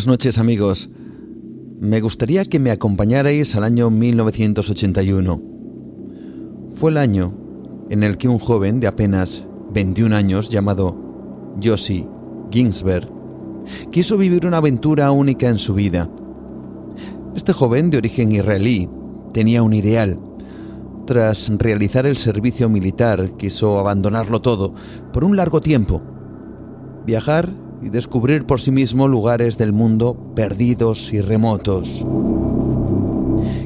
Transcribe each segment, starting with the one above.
Buenas noches amigos. Me gustaría que me acompañarais al año 1981. Fue el año en el que un joven de apenas 21 años llamado Josie Ginsberg quiso vivir una aventura única en su vida. Este joven de origen israelí tenía un ideal. Tras realizar el servicio militar quiso abandonarlo todo por un largo tiempo. Viajar y descubrir por sí mismo lugares del mundo perdidos y remotos.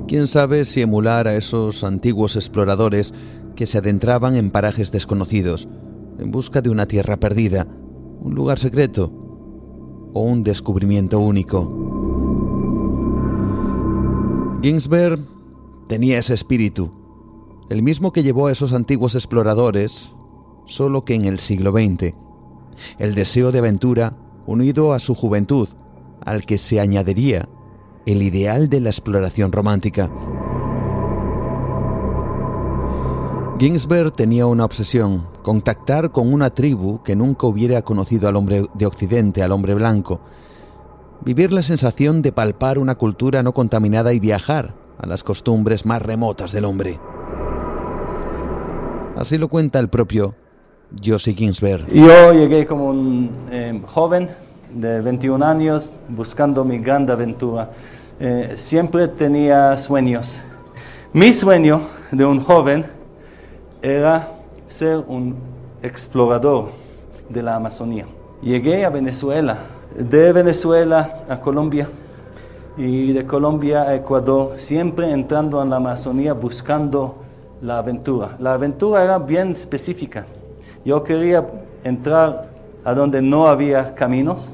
Quién sabe si emular a esos antiguos exploradores que se adentraban en parajes desconocidos, en busca de una tierra perdida, un lugar secreto o un descubrimiento único. Ginsberg tenía ese espíritu, el mismo que llevó a esos antiguos exploradores, solo que en el siglo XX el deseo de aventura unido a su juventud, al que se añadiría el ideal de la exploración romántica. Ginsberg tenía una obsesión, contactar con una tribu que nunca hubiera conocido al hombre de Occidente, al hombre blanco, vivir la sensación de palpar una cultura no contaminada y viajar a las costumbres más remotas del hombre. Así lo cuenta el propio Josie Ginsberg. Yo llegué como un eh, joven de 21 años buscando mi gran aventura. Eh, siempre tenía sueños. Mi sueño de un joven era ser un explorador de la Amazonía. Llegué a Venezuela, de Venezuela a Colombia y de Colombia a Ecuador, siempre entrando en la Amazonía buscando la aventura. La aventura era bien específica. Yo quería entrar a donde no había caminos,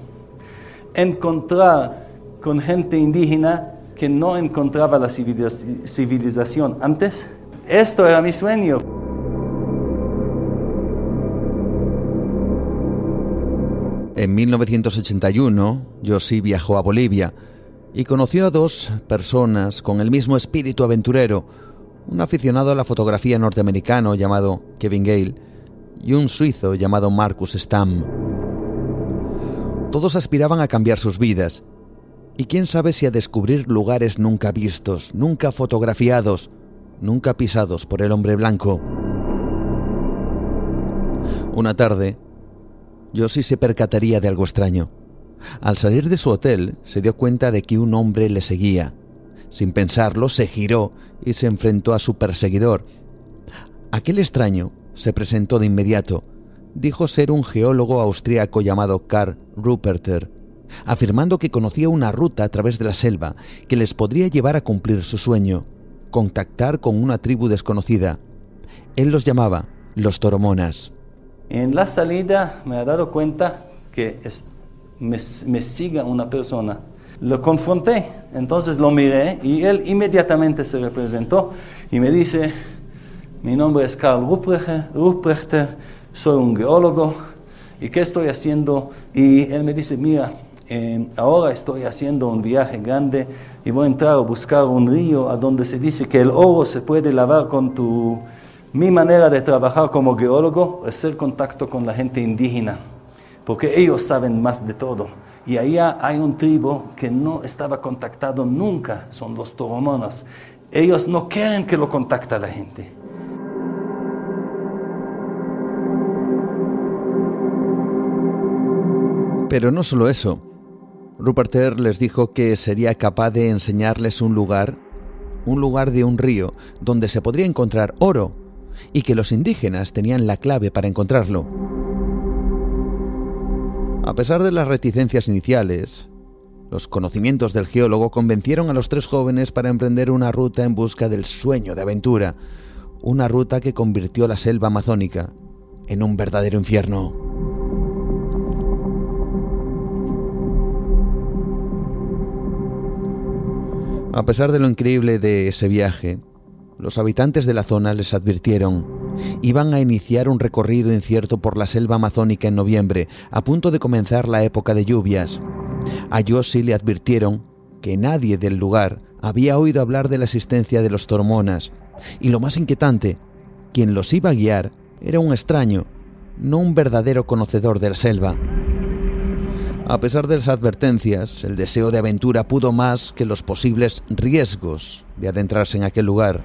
encontrar con gente indígena que no encontraba la civilización antes. Esto era mi sueño. En 1981, Josie viajó a Bolivia y conoció a dos personas con el mismo espíritu aventurero, un aficionado a la fotografía norteamericano llamado Kevin Gale y un suizo llamado Marcus Stamm. Todos aspiraban a cambiar sus vidas, y quién sabe si a descubrir lugares nunca vistos, nunca fotografiados, nunca pisados por el hombre blanco. Una tarde, Josie se percataría de algo extraño. Al salir de su hotel, se dio cuenta de que un hombre le seguía. Sin pensarlo, se giró y se enfrentó a su perseguidor. Aquel extraño se presentó de inmediato. Dijo ser un geólogo austríaco llamado Karl Ruperter, afirmando que conocía una ruta a través de la selva que les podría llevar a cumplir su sueño, contactar con una tribu desconocida. Él los llamaba los toromonas. En la salida me ha dado cuenta que me, me sigue una persona. Lo confronté, entonces lo miré y él inmediatamente se representó y me dice, mi nombre es Karl Ruprechter, soy un geólogo. ¿Y qué estoy haciendo? Y él me dice, mira, eh, ahora estoy haciendo un viaje grande y voy a entrar a buscar un río a donde se dice que el oro se puede lavar con tu... Mi manera de trabajar como geólogo es hacer contacto con la gente indígena. porque ellos saben más de todo. Y allá hay un tribu que no estaba contactado nunca, son los toromonas. Ellos no quieren que lo contacte la gente. Pero no solo eso. Ruperter les dijo que sería capaz de enseñarles un lugar, un lugar de un río, donde se podría encontrar oro, y que los indígenas tenían la clave para encontrarlo. A pesar de las reticencias iniciales, los conocimientos del geólogo convencieron a los tres jóvenes para emprender una ruta en busca del sueño de aventura, una ruta que convirtió la selva amazónica en un verdadero infierno. A pesar de lo increíble de ese viaje, los habitantes de la zona les advirtieron, iban a iniciar un recorrido incierto por la selva amazónica en noviembre, a punto de comenzar la época de lluvias. A Yossi le advirtieron que nadie del lugar había oído hablar de la existencia de los tormonas, y lo más inquietante, quien los iba a guiar era un extraño, no un verdadero conocedor de la selva. A pesar de las advertencias, el deseo de aventura pudo más que los posibles riesgos de adentrarse en aquel lugar.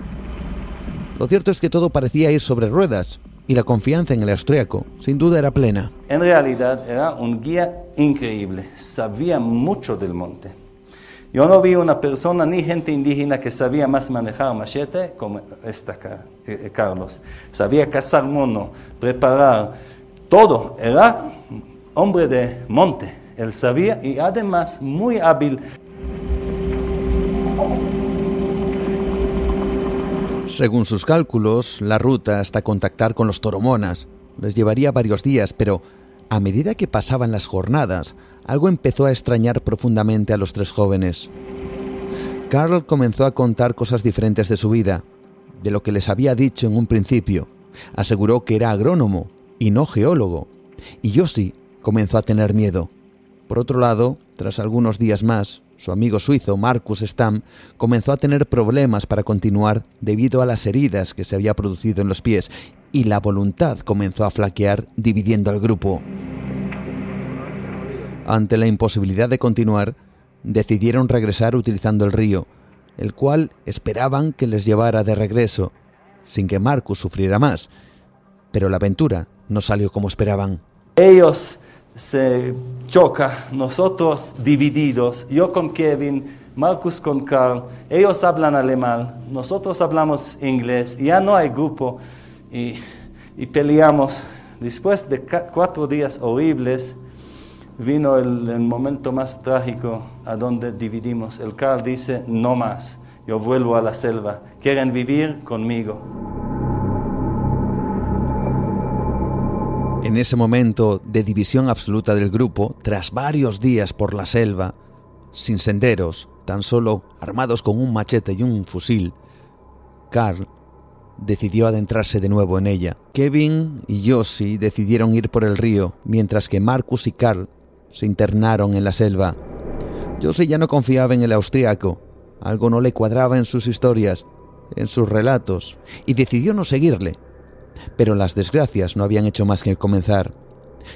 Lo cierto es que todo parecía ir sobre ruedas y la confianza en el austriaco sin duda era plena. En realidad era un guía increíble, sabía mucho del monte. Yo no vi una persona ni gente indígena que sabía más manejar machete como esta eh, Carlos. Sabía cazar mono, preparar todo. Era hombre de monte. Él sabía y además muy hábil. Según sus cálculos, la ruta hasta contactar con los toromonas les llevaría varios días, pero a medida que pasaban las jornadas, algo empezó a extrañar profundamente a los tres jóvenes. Carl comenzó a contar cosas diferentes de su vida, de lo que les había dicho en un principio. Aseguró que era agrónomo y no geólogo, y Yossi comenzó a tener miedo. Por otro lado, tras algunos días más, su amigo suizo Marcus Stamm comenzó a tener problemas para continuar debido a las heridas que se había producido en los pies y la voluntad comenzó a flaquear dividiendo al grupo. Ante la imposibilidad de continuar, decidieron regresar utilizando el río, el cual esperaban que les llevara de regreso, sin que Marcus sufriera más. Pero la aventura no salió como esperaban. Ellos se choca, nosotros divididos, yo con Kevin, Marcus con Carl, ellos hablan alemán, nosotros hablamos inglés, ya no hay grupo y, peleamos. Después de cuatro días horribles, vino el, el, momento más trágico a donde dividimos. El Carl dice, no más, yo vuelvo a la selva, quieren vivir conmigo. En ese momento de división absoluta del grupo, tras varios días por la selva, sin senderos, tan solo armados con un machete y un fusil, Carl decidió adentrarse de nuevo en ella. Kevin y Josie decidieron ir por el río, mientras que Marcus y Carl se internaron en la selva. Josie ya no confiaba en el austríaco, algo no le cuadraba en sus historias, en sus relatos, y decidió no seguirle. Pero las desgracias no habían hecho más que comenzar.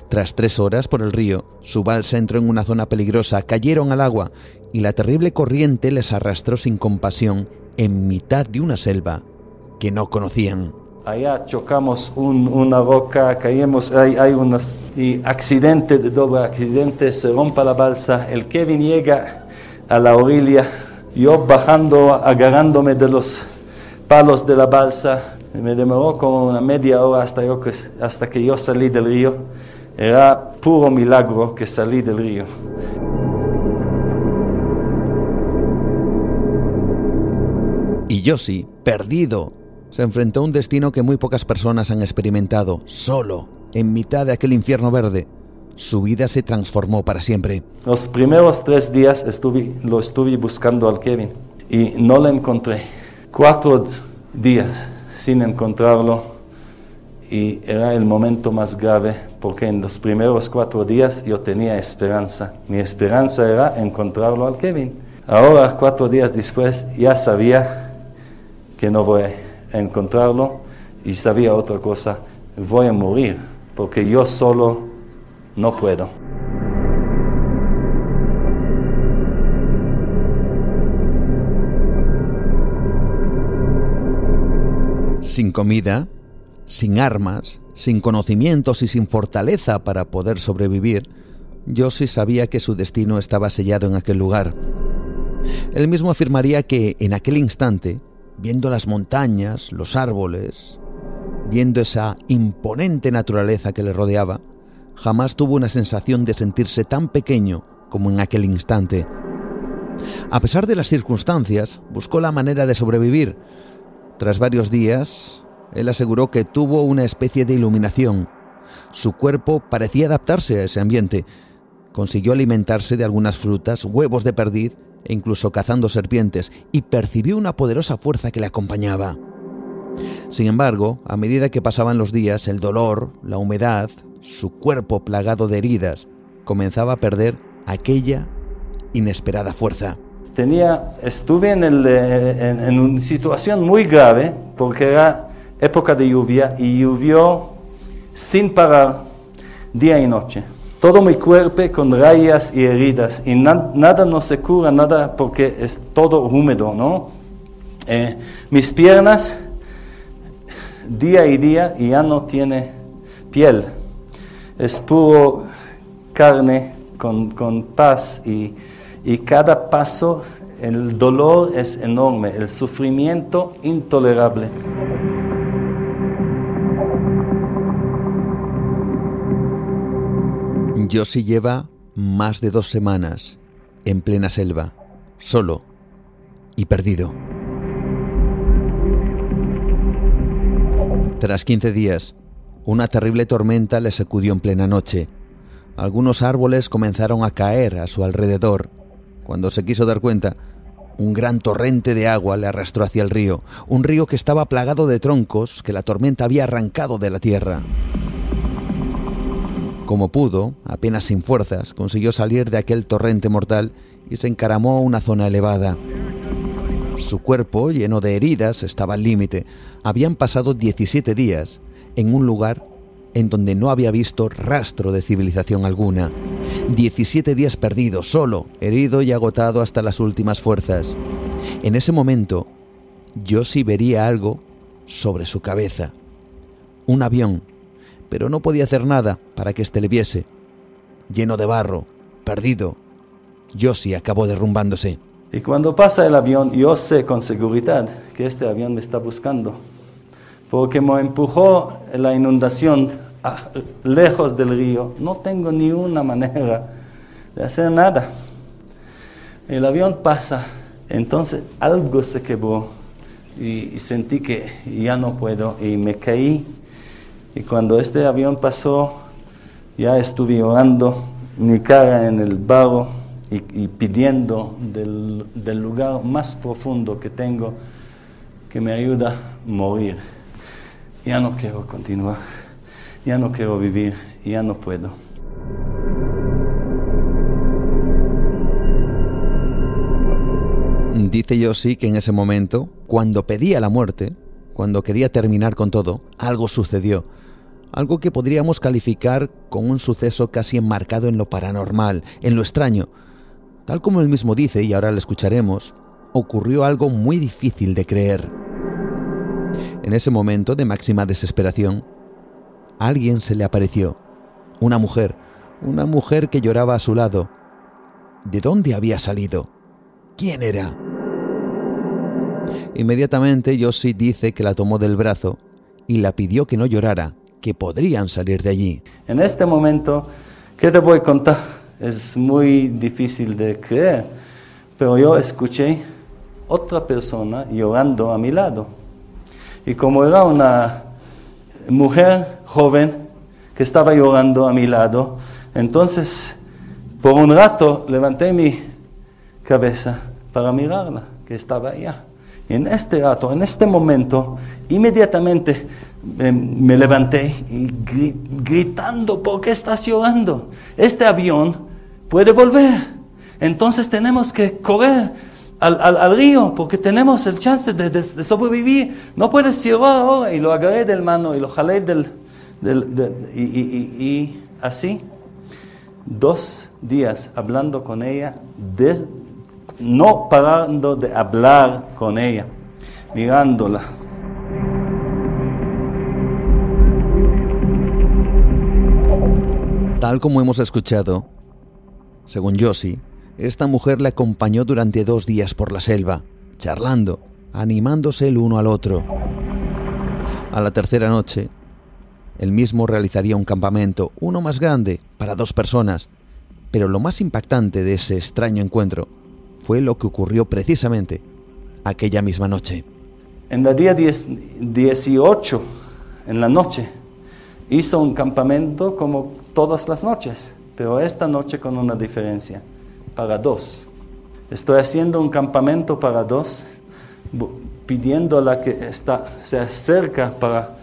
Tras tres horas por el río, su balsa entró en una zona peligrosa, cayeron al agua y la terrible corriente les arrastró sin compasión en mitad de una selva que no conocían. Allá chocamos una roca, caímos, hay, hay unos y accidente de doble accidente, se rompa la balsa, el Kevin llega a la orilla, yo bajando, agarrándome de los palos de la balsa, me demoró como una media hora hasta, yo, hasta que yo salí del río. Era puro milagro que salí del río. Y Yossi, perdido, se enfrentó a un destino que muy pocas personas han experimentado, solo, en mitad de aquel infierno verde. Su vida se transformó para siempre. Los primeros tres días estuve, lo estuve buscando al Kevin y no lo encontré. Cuatro días sin encontrarlo y era el momento más grave porque en los primeros cuatro días yo tenía esperanza. Mi esperanza era encontrarlo al Kevin. Ahora, cuatro días después, ya sabía que no voy a encontrarlo y sabía otra cosa, voy a morir porque yo solo no puedo. Sin comida, sin armas, sin conocimientos y sin fortaleza para poder sobrevivir, Josie sabía que su destino estaba sellado en aquel lugar. Él mismo afirmaría que en aquel instante, viendo las montañas, los árboles, viendo esa imponente naturaleza que le rodeaba, jamás tuvo una sensación de sentirse tan pequeño como en aquel instante. A pesar de las circunstancias, buscó la manera de sobrevivir. Tras varios días, él aseguró que tuvo una especie de iluminación. Su cuerpo parecía adaptarse a ese ambiente. Consiguió alimentarse de algunas frutas, huevos de perdiz e incluso cazando serpientes, y percibió una poderosa fuerza que le acompañaba. Sin embargo, a medida que pasaban los días, el dolor, la humedad, su cuerpo plagado de heridas, comenzaba a perder aquella inesperada fuerza. Estuve en, eh, en una situación muy grave porque era época de lluvia y llovió sin parar día y noche. Todo mi cuerpo con rayas y heridas y nada no se cura, nada porque es todo húmedo, ¿no? Eh, mis piernas día y día ya no tiene piel. Es puro carne con, con paz y, y cada paso el dolor es enorme, el sufrimiento intolerable. Josie lleva más de dos semanas en plena selva, solo y perdido. Tras 15 días, una terrible tormenta le sacudió en plena noche. Algunos árboles comenzaron a caer a su alrededor. Cuando se quiso dar cuenta, un gran torrente de agua le arrastró hacia el río, un río que estaba plagado de troncos que la tormenta había arrancado de la tierra. Como pudo, apenas sin fuerzas, consiguió salir de aquel torrente mortal y se encaramó a una zona elevada. Su cuerpo, lleno de heridas, estaba al límite. Habían pasado 17 días en un lugar en donde no había visto rastro de civilización alguna. 17 días perdido, solo, herido y agotado hasta las últimas fuerzas. En ese momento, yo sí vería algo sobre su cabeza. Un avión pero no podía hacer nada para que éste le viese. Lleno de barro, perdido, Josie acabó derrumbándose. Y cuando pasa el avión, yo sé con seguridad que este avión me está buscando, porque me empujó la inundación lejos del río. No tengo ni una manera de hacer nada. El avión pasa, entonces algo se quebró y sentí que ya no puedo y me caí y cuando este avión pasó, ya estuve orando mi cara en el barro y, pidiendo del, del, lugar más profundo que tengo que me ayuda a morir. Ya no quiero continuar, ya no quiero vivir, ya no puedo. Dice Yossi que en ese momento, cuando pedía la muerte, cuando quería terminar con todo, algo sucedió algo que podríamos calificar con un suceso casi enmarcado en lo paranormal, en lo extraño. Tal como él mismo dice, y ahora lo escucharemos, ocurrió algo muy difícil de creer. En ese momento de máxima desesperación, alguien se le apareció, una mujer, una mujer que lloraba a su lado. ¿De dónde había salido? ¿Quién era? Inmediatamente Yossi dice que la tomó del brazo y la pidió que no llorara, que podrían salir de allí. En este momento, ¿qué te voy a contar? Es muy difícil de creer, pero yo escuché otra persona llorando a mi lado. Y como era una mujer joven que estaba llorando a mi lado, entonces por un rato levanté mi cabeza para mirarla, que estaba allá. Y en este rato, en este momento, inmediatamente me levanté y gritando, ¿por qué estás llorando? Este avión puede volver. Entonces tenemos que correr al, río porque tenemos el chance de, sobrevivir. No puedes llorar ahora. Y lo agarré del mano y lo jalé del... y, así. dos días hablando con ella, no parando de hablar con ella, mirándola. Tal como hemos escuchado, según Yossi, esta mujer le acompañó durante dos días por la selva, charlando, animándose el uno al otro. A la tercera noche, él mismo realizaría un campamento, uno más grande, para dos personas. Pero lo más impactante de ese extraño encuentro fue lo que ocurrió precisamente aquella misma noche. En el día 18, en la noche, hizo un campamento como todas las noches, pero esta noche con una diferencia, para dos. Estoy haciendo un campamento para dos, pidiendo a la que está, se acerca para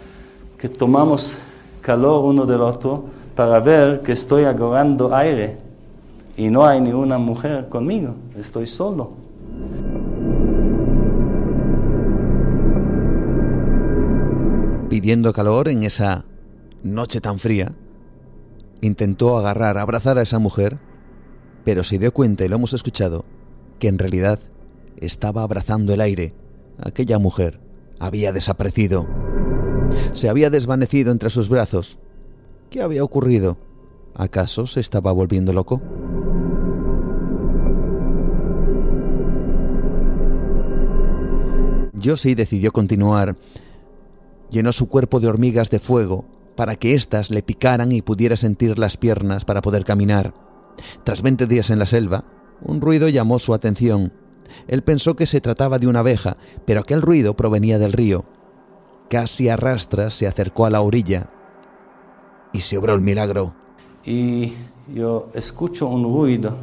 que tomamos calor uno del otro, para ver que estoy agarrando aire y no hay ni una mujer conmigo, estoy solo. Pidiendo calor en esa noche tan fría, intentó agarrar, abrazar a esa mujer, pero se dio cuenta, y lo hemos escuchado, que en realidad estaba abrazando el aire. Aquella mujer había desaparecido. Se había desvanecido entre sus brazos. ¿Qué había ocurrido? ¿Acaso se estaba volviendo loco? Josie decidió continuar. Llenó su cuerpo de hormigas de fuego para que éstas le picaran y pudiera sentir las piernas para poder caminar. Tras 20 días en la selva, un ruido llamó su atención. Él pensó que se trataba de una abeja, pero aquel ruido provenía del río. Casi a rastras se acercó a la orilla y se obró el milagro. Y yo escucho un ruido.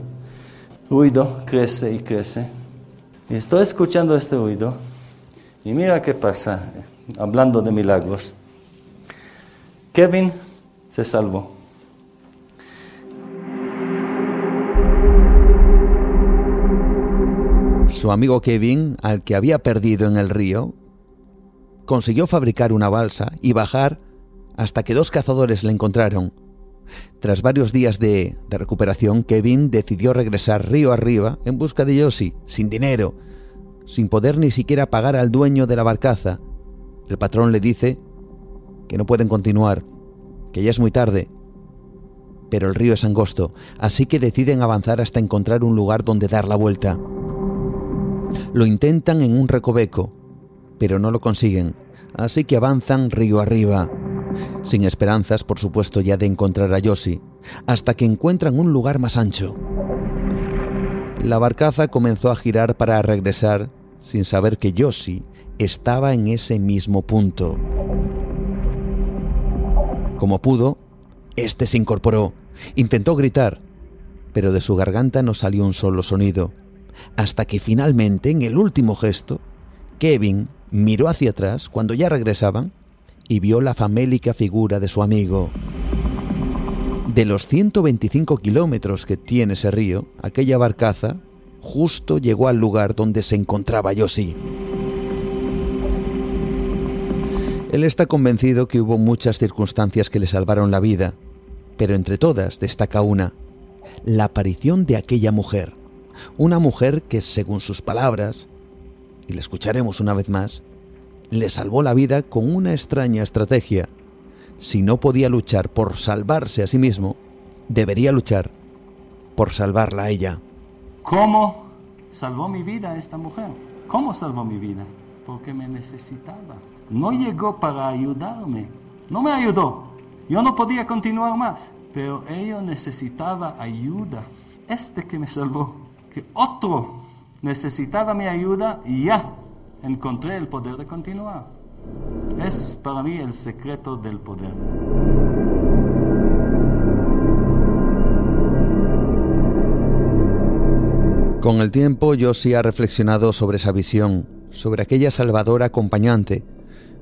Ruido crece y crece. Y estoy escuchando este ruido. Y mira qué pasa, hablando de milagros. Kevin se salvó. Su amigo Kevin, al que había perdido en el río, consiguió fabricar una balsa y bajar hasta que dos cazadores le encontraron. Tras varios días de, recuperación, Kevin decidió regresar río arriba en busca de Yossi, sin dinero, sin poder ni siquiera pagar al dueño de la barcaza. El patrón le dice que no pueden continuar, que ya es muy tarde. Pero el río es angosto, así que deciden avanzar hasta encontrar un lugar donde dar la vuelta. Lo intentan en un recoveco, pero no lo consiguen, así que avanzan río arriba, sin esperanzas, por supuesto, ya de encontrar a Yoshi, hasta que encuentran un lugar más ancho. La barcaza comenzó a girar para regresar sin saber que Yoshi estaba en ese mismo punto. Como pudo, este se incorporó, intentó gritar, pero de su garganta no salió un solo sonido hasta que finalmente, en el último gesto, Kevin miró hacia atrás cuando ya regresaban y vio la famélica figura de su amigo. De los 125 kilómetros que tiene ese río, aquella barcaza justo llegó al lugar donde se encontraba Yoshi. Él está convencido que hubo muchas circunstancias que le salvaron la vida, pero entre todas destaca una, la aparición de aquella mujer, una mujer que, según sus palabras, y la escucharemos una vez más, le salvó la vida con una extraña estrategia. Si no podía luchar por salvarse a sí mismo, debería luchar por salvarla a ella. ¿Cómo salvó mi vida esta mujer? ¿Cómo salvó mi vida? Porque me necesitaba. No llegó para ayudarme. No me ayudó. Yo no podía continuar más. Pero ella necesitaba ayuda. Este que me salvó que otro necesitaba mi ayuda y ya encontré el poder de continuar. Es para mí el secreto del poder. Con el tiempo yo ha reflexionado sobre esa visión, sobre aquella salvadora acompañante.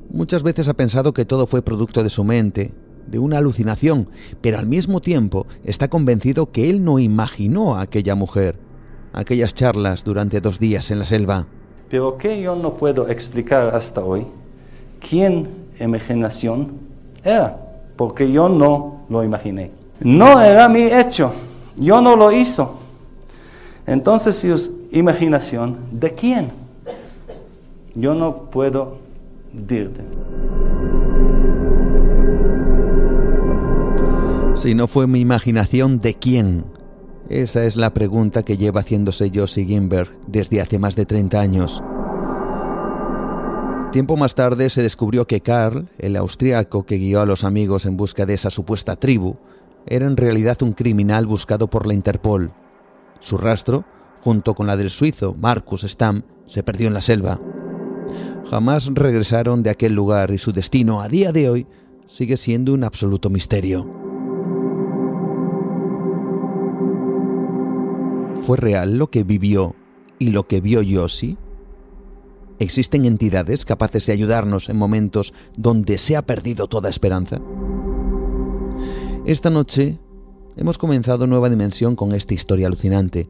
Muchas veces ha pensado que todo fue producto de su mente, de una alucinación, pero al mismo tiempo está convencido que él no imaginó a aquella mujer aquellas charlas durante dos días en la selva. Pero que yo no puedo explicar hasta hoy quién imaginación era, porque yo no lo imaginé. No era mi hecho, Yo no lo hizo. Entonces, imaginación, ¿de quién? Yo no puedo decirte. Si no fue mi imaginación, ¿de quién? Esa es la pregunta que lleva haciéndose Josie Gimberg desde hace más de 30 años. Tiempo más tarde se descubrió que Karl, el austriaco que guió a los amigos en busca de esa supuesta tribu, era en realidad un criminal buscado por la Interpol. Su rastro, junto con la del suizo Marcus Stamm, se perdió en la selva. Jamás regresaron de aquel lugar y su destino a día de hoy sigue siendo un absoluto misterio. ¿Fue real lo que vivió y lo que vio Yossi? ¿Existen entidades capaces de ayudarnos en momentos donde se ha perdido toda esperanza? Esta noche hemos comenzado nueva dimensión con esta historia alucinante,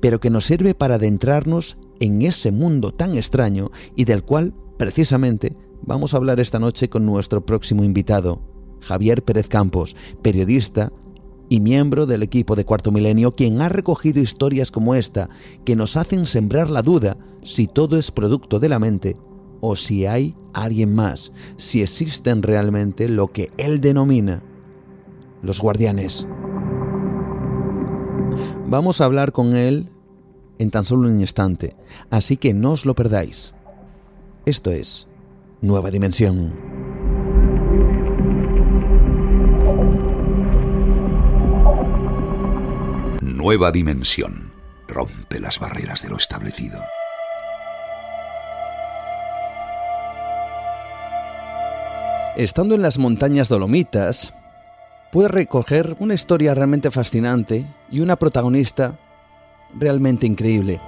pero que nos sirve para adentrarnos en ese mundo tan extraño y del cual, precisamente, vamos a hablar esta noche con nuestro próximo invitado, Javier Pérez Campos, periodista y miembro del equipo de Cuarto Milenio, quien ha recogido historias como esta que nos hacen sembrar la duda si todo es producto de la mente o si hay alguien más, si existen realmente lo que él denomina los guardianes. Vamos a hablar con él en tan solo un instante, así que no os lo perdáis. Esto es Nueva Dimensión. Nueva dimensión. Rompe las barreras de lo establecido. Estando en las montañas Dolomitas, pude recoger una historia realmente fascinante y una protagonista realmente increíble.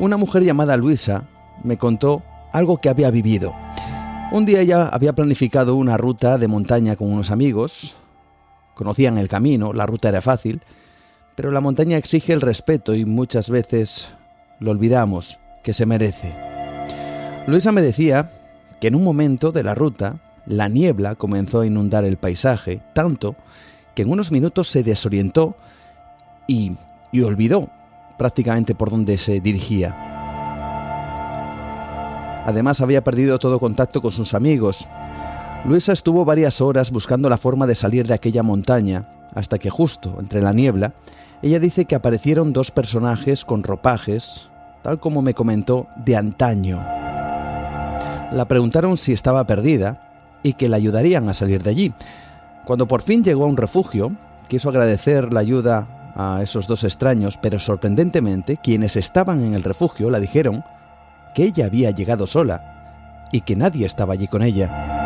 Una mujer llamada Luisa me contó algo que había vivido. Un día ella había planificado una ruta de montaña con unos amigos, conocían el camino, la ruta era fácil, pero la montaña exige el respeto y muchas veces lo olvidamos, que se merece. Luisa me decía que en un momento de la ruta la niebla comenzó a inundar el paisaje, tanto que en unos minutos se desorientó y, y olvidó prácticamente por dónde se dirigía. Además había perdido todo contacto con sus amigos. Luisa estuvo varias horas buscando la forma de salir de aquella montaña, hasta que justo entre la niebla ella dice que aparecieron dos personajes con ropajes, tal como me comentó, de antaño. La preguntaron si estaba perdida y que la ayudarían a salir de allí. Cuando por fin llegó a un refugio, quiso agradecer la ayuda a esos dos extraños, pero sorprendentemente quienes estaban en el refugio la dijeron que ella había llegado sola y que nadie estaba allí con ella.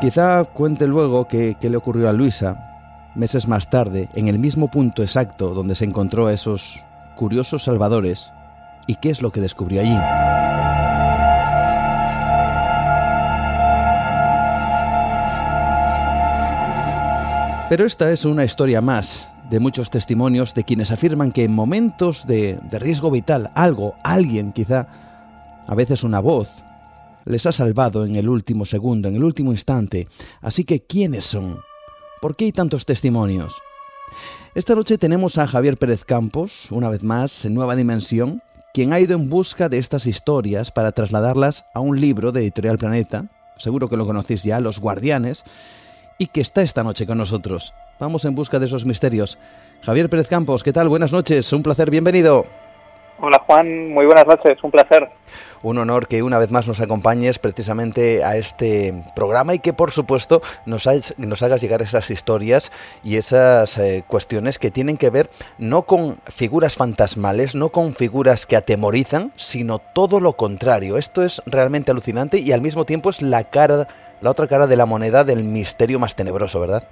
Quizá cuente luego qué le ocurrió a Luisa, meses más tarde, en el mismo punto exacto donde se encontró a esos curiosos salvadores, y qué es lo que descubrió allí. Pero esta es una historia más de muchos testimonios de quienes afirman que en momentos de, de, riesgo vital algo, alguien quizá, a veces una voz, les ha salvado en el último segundo, en el último instante. Así que, ¿quiénes son? ¿Por qué hay tantos testimonios? Esta noche tenemos a Javier Pérez Campos, una vez más, en Nueva Dimensión, quien ha ido en busca de estas historias para trasladarlas a un libro de Editorial Planeta, seguro que lo conocéis ya, Los Guardianes, y que está esta noche con nosotros. Vamos en busca de esos misterios. Javier Pérez Campos, ¿qué tal? Buenas noches, un placer, bienvenido. Hola Juan, muy buenas noches, un placer. Un honor que una vez más nos acompañes precisamente a este programa y que por supuesto nos, nos hagas llegar esas historias y esas eh, cuestiones que tienen que ver no con figuras fantasmales, no con figuras que atemorizan, sino todo lo contrario. Esto es realmente alucinante y al mismo tiempo es la cara, la otra cara de la moneda del misterio más tenebroso, ¿verdad?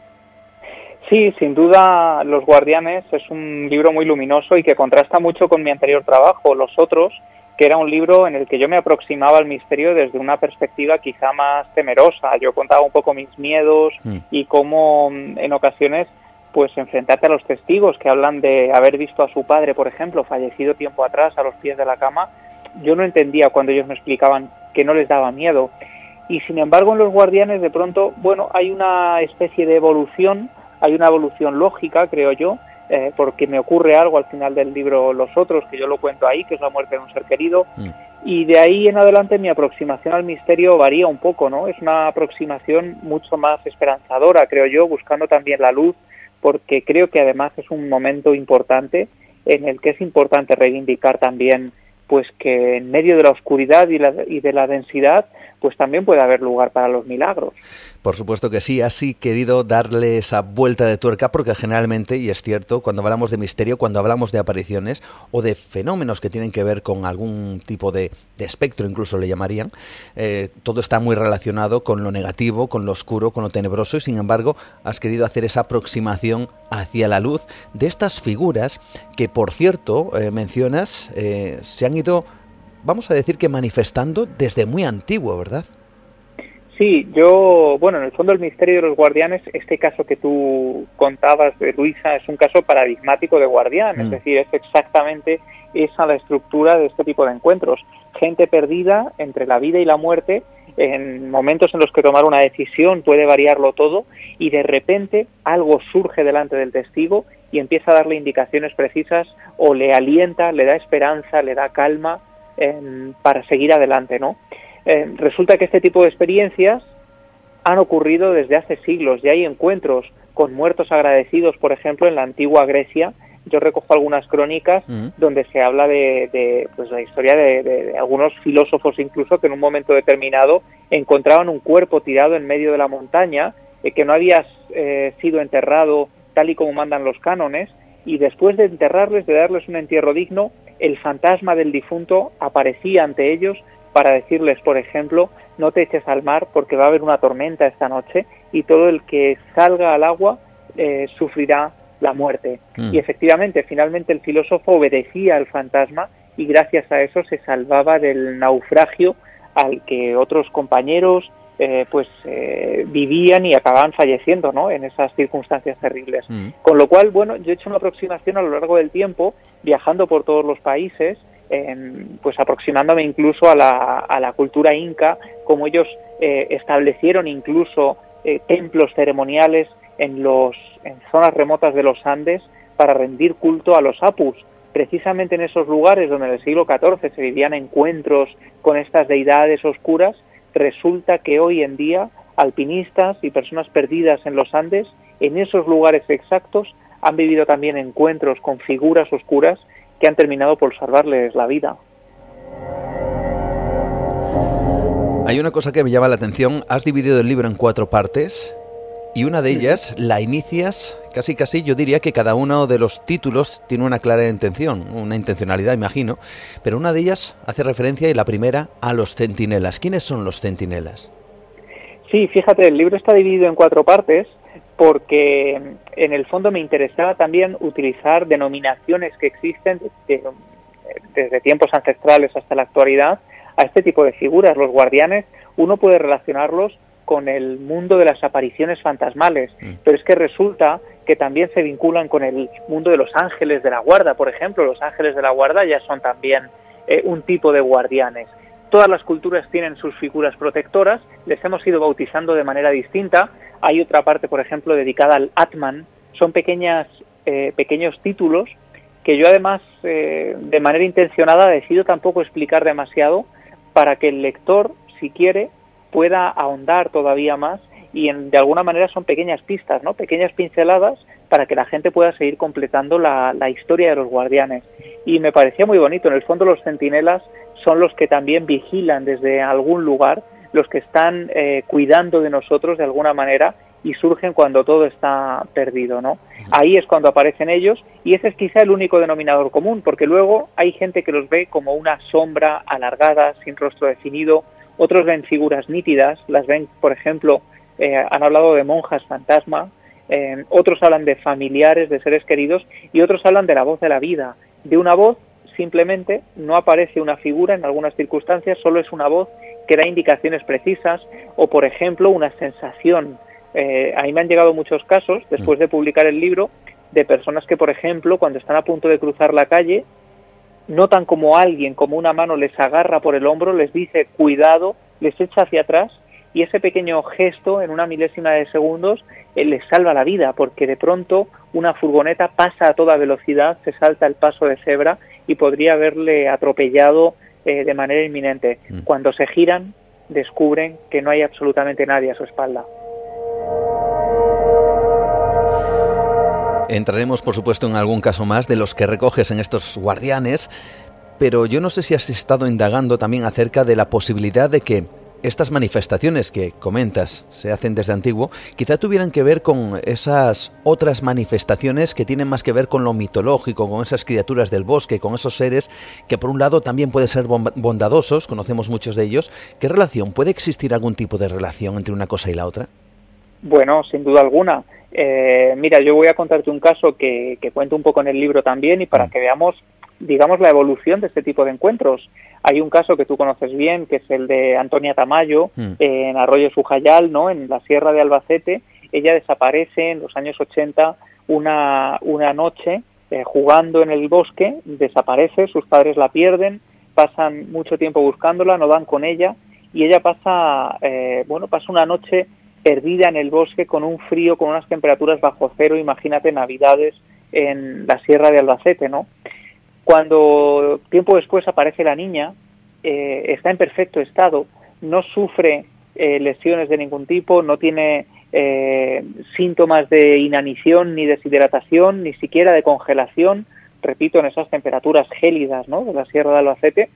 Sí, sin duda Los Guardianes es un libro muy luminoso y que contrasta mucho con mi anterior trabajo, Los Otros, que era un libro en el que yo me aproximaba al misterio desde una perspectiva quizá más temerosa. Yo contaba un poco mis miedos mm. y cómo mm, en ocasiones pues enfrentarte a los testigos que hablan de haber visto a su padre, por ejemplo, fallecido tiempo atrás a los pies de la cama, yo no entendía cuando ellos me explicaban que no les daba miedo. Y sin embargo en los guardianes de pronto, bueno, hay una especie de evolución hay una evolución lógica, creo yo, eh, porque me ocurre algo al final del libro Los Otros, que yo lo cuento ahí, que es la muerte de un ser querido, mm. y de ahí en adelante mi aproximación al misterio varía un poco, ¿no? Es una aproximación mucho más esperanzadora, creo yo, buscando también la luz, porque creo que además es un momento importante en el que es importante reivindicar también pues que en medio de la oscuridad y, y de la densidad pues también puede haber lugar para los milagros. Por supuesto que sí, así querido darle esa vuelta de tuerca porque generalmente, y es cierto, cuando hablamos de misterio, cuando hablamos de apariciones o de fenómenos que tienen que ver con algún tipo de, espectro, incluso le llamarían, eh, todo está muy relacionado con lo negativo, con lo oscuro, con lo tenebroso y sin embargo has querido hacer esa aproximación hacia la luz de estas figuras que, por cierto, eh, mencionas, eh, se han ido, vamos a decir que manifestando desde muy antiguo, ¿verdad? Sí, yo, bueno, en el fondo el misterio de los guardianes, este caso que tú contabas de Luisa es un caso paradigmático de guardián, es mm. decir, es exactamente esa la estructura de este tipo de encuentros. Gente perdida entre la vida y la muerte, en momentos en los que tomar una decisión puede variarlo todo y de repente algo surge delante del testigo y empieza a darle indicaciones precisas o le alienta, le da esperanza, le da calma em, para seguir adelante, ¿no? Eh, resulta que este tipo de experiencias han ocurrido desde hace siglos. Ya hay encuentros con muertos agradecidos, por ejemplo, en la antigua Grecia. Yo recojo algunas crónicas donde se habla de, pues, la historia de, algunos filósofos incluso que en un momento determinado encontraban un cuerpo tirado en medio de la montaña eh, que no había eh, sido enterrado tal y como mandan los cánones y después de enterrarles, de darles un entierro digno, el fantasma del difunto aparecía ante ellos para decirles, por ejemplo, no te eches al mar porque va a haber una tormenta esta noche y todo el que salga al agua eh, sufrirá la muerte. Mm. Y efectivamente, finalmente el filósofo obedecía al fantasma y gracias a eso se salvaba del naufragio al que otros compañeros eh, pues eh, vivían y acababan falleciendo ¿no? en esas circunstancias terribles. Mm. Con lo cual, bueno, yo he hecho una aproximación a lo largo del tiempo, viajando por todos los países, pues aproximándome incluso a la, a la cultura inca, como ellos eh, establecieron incluso eh, templos ceremoniales en, los, en zonas remotas de los Andes para rendir culto a los apus. Precisamente en esos lugares donde en el siglo XIV se vivían encuentros con estas deidades oscuras, resulta que hoy en día alpinistas y personas perdidas en los Andes, en esos lugares exactos, han vivido también encuentros con figuras oscuras que han terminado por salvarles la vida. Hay una cosa que me llama la atención. Has dividido el libro en cuatro partes y una de ellas la inicias casi casi yo diría que cada uno de los títulos tiene una clara intención, una intencionalidad imagino, pero una de ellas hace referencia y la primera a los centinelas. ¿Quiénes son los centinelas? Sí, fíjate, el libro está dividido en cuatro partes porque en el fondo me interesaba también utilizar denominaciones que existen desde, tiempos ancestrales hasta la actualidad a este tipo de figuras. Los guardianes, uno puede relacionarlos con el mundo de las apariciones fantasmales, mm. pero es que resulta que también se vinculan con el mundo de los ángeles de la guarda, por ejemplo. Los ángeles de la guarda ya son también eh, un tipo de guardianes. Todas las culturas tienen sus figuras protectoras, les hemos ido bautizando de manera distinta. Hay otra parte, por ejemplo, dedicada al Atman. Son pequeñas, eh, pequeños títulos que yo además, eh, de manera intencionada, decido tampoco explicar demasiado para que el lector, si quiere, pueda ahondar todavía más y en, de alguna manera son pequeñas pistas, ¿no? pequeñas pinceladas para que la gente pueda seguir completando la, la historia de los guardianes. Y me parecía muy bonito. En el fondo los centinelas son los que también vigilan desde algún lugar, los que están eh, cuidando de nosotros de alguna manera y surgen cuando todo está perdido, ¿no? Ahí es cuando aparecen ellos y ese es quizá el único denominador común, porque luego hay gente que los ve como una sombra alargada, sin rostro definido, otros ven figuras nítidas, las ven, por ejemplo, eh, han hablado de monjas fantasma, eh, otros hablan de familiares, de seres queridos y otros hablan de la voz de la vida, de una voz simplemente no aparece una figura en algunas circunstancias, solo es una voz que da indicaciones precisas o, por ejemplo, una sensación. Eh, a mí me han llegado muchos casos, después de publicar el libro, de personas que, por ejemplo, cuando están a punto de cruzar la calle, notan como alguien, como una mano les agarra por el hombro, les dice cuidado, les echa hacia atrás y ese pequeño gesto en una milésima de segundos eh, les salva la vida porque de pronto una furgoneta pasa a toda velocidad, se salta el paso de cebra y podría haberle atropellado eh, de manera inminente. Mm. Cuando se giran, descubren que no hay absolutamente nadie a su espalda. Entraremos, por supuesto, en algún caso más de los que recoges en estos guardianes, pero yo no sé si has estado indagando también acerca de la posibilidad de que estas manifestaciones que comentas se hacen desde antiguo, quizá tuvieran que ver con esas otras manifestaciones que tienen más que ver con lo mitológico, con esas criaturas del bosque, con esos seres que por un lado también pueden ser bondadosos, conocemos muchos de ellos. ¿Qué relación? ¿Puede existir algún tipo de relación entre una cosa y la otra? Bueno, sin duda alguna. Eh, mira, yo voy a contarte un caso que, que cuento un poco en el libro también y para mm. que veamos digamos, la evolución de este tipo de encuentros. Hay un caso que tú conoces bien, que es el de Antonia Tamayo, mm. en Arroyo Sujayal, ¿no? en la Sierra de Albacete. Ella desaparece en los años 80 una, una noche eh, jugando en el bosque, desaparece, sus padres la pierden, pasan mucho tiempo buscándola, no dan con ella y ella pasa, eh, bueno, pasa una noche perdida en el bosque con un frío, con unas temperaturas bajo cero, imagínate navidades en la Sierra de Albacete, ¿no? Cuando tiempo después aparece la niña, eh, está en perfecto estado, no sufre eh, lesiones de ningún tipo, no tiene eh, síntomas de inanición ni deshidratación, ni siquiera de congelación, repito, en esas temperaturas gélidas ¿no? de la Sierra de Albacete.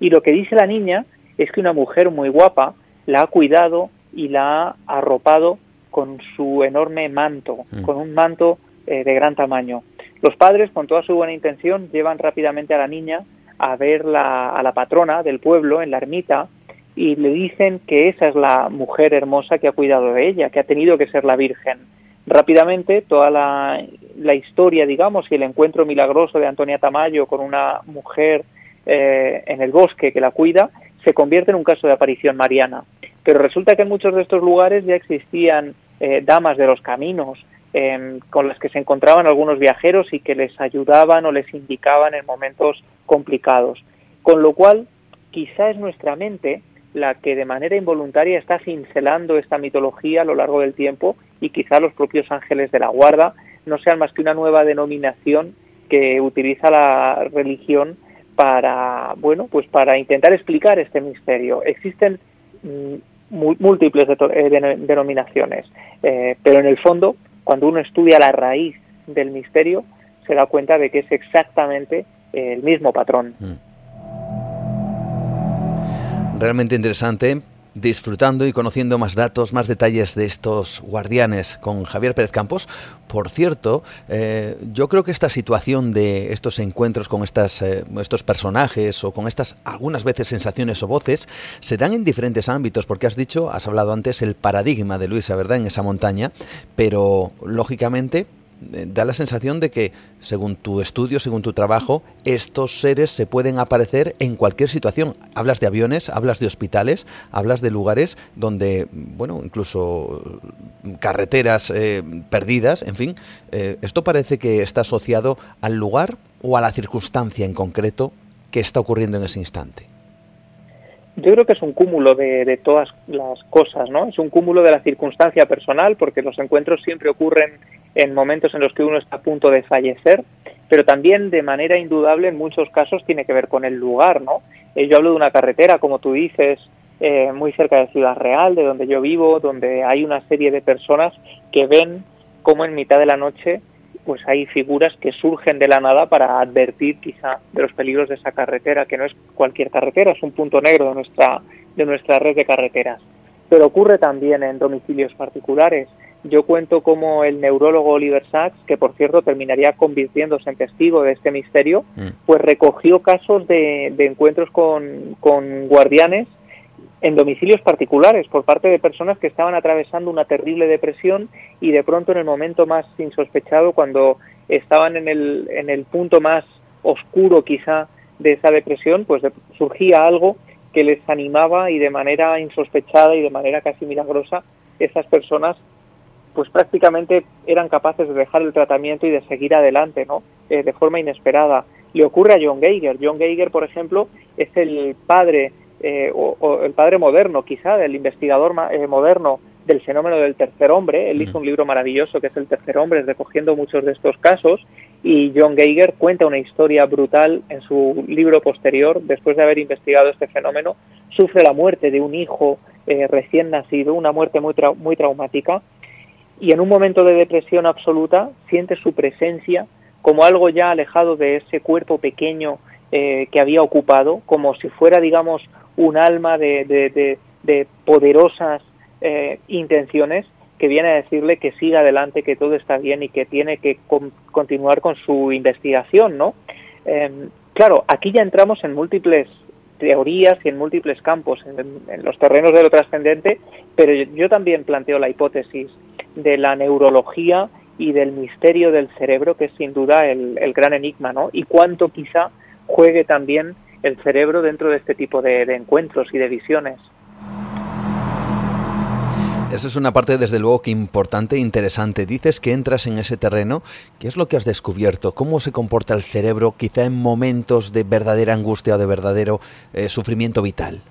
Y lo que dice la niña es que una mujer muy guapa la ha cuidado y la ha arropado con su enorme manto, mm. con un manto de gran tamaño. Los padres, con toda su buena intención, llevan rápidamente a la niña a ver a la patrona del pueblo en la ermita y le dicen que esa es la mujer hermosa que ha cuidado de ella, que ha tenido que ser la Virgen. Rápidamente, toda la, historia, digamos, y el encuentro milagroso de Antonia Tamayo con una mujer eh, en el bosque que la cuida, se convierte en un caso de aparición mariana. Pero resulta que en muchos de estos lugares ya existían eh, damas de los caminos, Em, con las que se encontraban algunos viajeros y que les ayudaban o les indicaban en momentos complicados. Con lo cual, quizá es nuestra mente la que de manera involuntaria está cincelando esta mitología a lo largo del tiempo y quizá los propios ángeles de la guarda no sean más que una nueva denominación que utiliza la religión para bueno pues para intentar explicar este misterio existen mm, múltiples eh, denominaciones eh, pero en el fondo cuando uno estudia la raíz del misterio, se da cuenta de que es exactamente el mismo patrón. Mm. Realmente interesante disfrutando y conociendo más datos, más detalles de estos guardianes con Javier Pérez Campos. Por cierto, eh, yo creo que esta situación de estos encuentros con estas, eh, estos personajes o con estas algunas veces sensaciones o voces se dan en diferentes ámbitos, porque has dicho, has hablado antes, el paradigma de Luisa, ¿verdad?, en esa montaña, pero lógicamente da la sensación de que, según tu estudio, según tu trabajo, estos seres se pueden aparecer en cualquier situación. Hablas de aviones, hablas de hospitales, hablas de lugares donde, bueno, incluso carreteras eh, perdidas, en fin. Eh, ¿Esto parece que está asociado al lugar o a la circunstancia en concreto que está ocurriendo en ese instante? Yo creo que es un cúmulo de, todas las cosas, ¿no? Es un cúmulo de la circunstancia personal, porque los encuentros siempre ocurren en momentos en los que uno está a punto de fallecer, pero también de manera indudable en muchos casos tiene que ver con el lugar, ¿no? Eh, yo hablo de una carretera, como tú dices, eh, muy cerca de Ciudad Real, de donde yo vivo, donde hay una serie de personas que ven cómo en mitad de la noche pues hay figuras que surgen de la nada para advertir quizá de los peligros de esa carretera, que no es cualquier carretera, es un punto negro de nuestra, de nuestra red de carreteras. Pero ocurre también en domicilios particulares yo cuento como el neurólogo Oliver Sacks, que por cierto terminaría convirtiéndose en testigo de este misterio, mm. pues recogió casos de, encuentros con, guardianes en domicilios particulares por parte de personas que estaban atravesando una terrible depresión y de pronto en el momento más insospechado, cuando estaban en el, en el punto más oscuro quizá de esa depresión, pues surgía algo que les animaba y de manera insospechada y de manera casi milagrosa esas personas pues prácticamente eran capaces de dejar el tratamiento y de seguir adelante, ¿no? Eh, de forma inesperada. Le ocurre a John Geiger. John Geiger, por ejemplo, es el padre eh, o, el padre moderno, quizá, del investigador eh, moderno del fenómeno del tercer hombre. Él hizo un libro maravilloso que es El tercer hombre, recogiendo muchos de estos casos. Y John Geiger cuenta una historia brutal en su libro posterior, después de haber investigado este fenómeno. Sufre la muerte de un hijo eh, recién nacido, una muerte muy, muy traumática. Y en un momento de depresión absoluta siente su presencia como algo ya alejado de ese cuerpo pequeño eh, que había ocupado, como si fuera, digamos, un alma de, de, poderosas eh, intenciones que viene a decirle que siga adelante, que todo está bien y que tiene que continuar con su investigación, ¿no? Em, claro, aquí ya entramos en múltiples teorías y en múltiples campos, en, los terrenos de lo trascendente, pero yo, también planteo la hipótesis de la neurología y del misterio del cerebro, que es sin duda el, el gran enigma, ¿no? Y cuánto quizá juegue también el cerebro dentro de este tipo de, encuentros y de visiones. Esa es una parte, desde luego, que importante e interesante. Dices que entras en ese terreno. ¿Qué es lo que has descubierto? ¿Cómo se comporta el cerebro quizá en momentos de verdadera angustia o de verdadero eh, sufrimiento vital?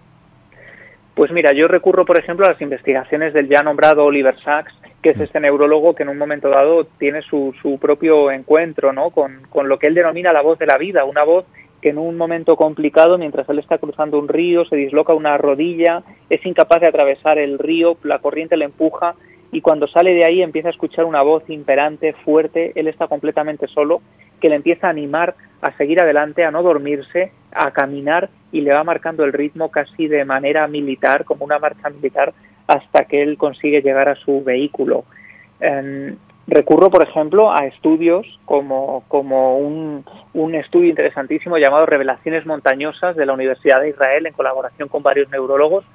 Pues mira, yo recurro, por ejemplo, a las investigaciones del ya nombrado Oliver Sacks, que es mm. este neurólogo que en un momento dado tiene su, su propio encuentro ¿no? con, con lo que él denomina la voz de la vida, una voz que en un momento complicado, mientras él está cruzando un río, se disloca una rodilla, es incapaz de atravesar el río, la corriente le empuja y cuando sale de ahí empieza a escuchar una voz imperante, fuerte, él está completamente solo, que le empieza a animar a seguir adelante, a no dormirse, a caminar y le va marcando el ritmo casi de manera militar, como una marcha militar, hasta que él consigue llegar a su vehículo. Em, Recurro, por ejemplo, a estudios como, como un, un, estudio interesantísimo llamado Revelaciones Montañosas de la Universidad de Israel en colaboración con varios neurólogos,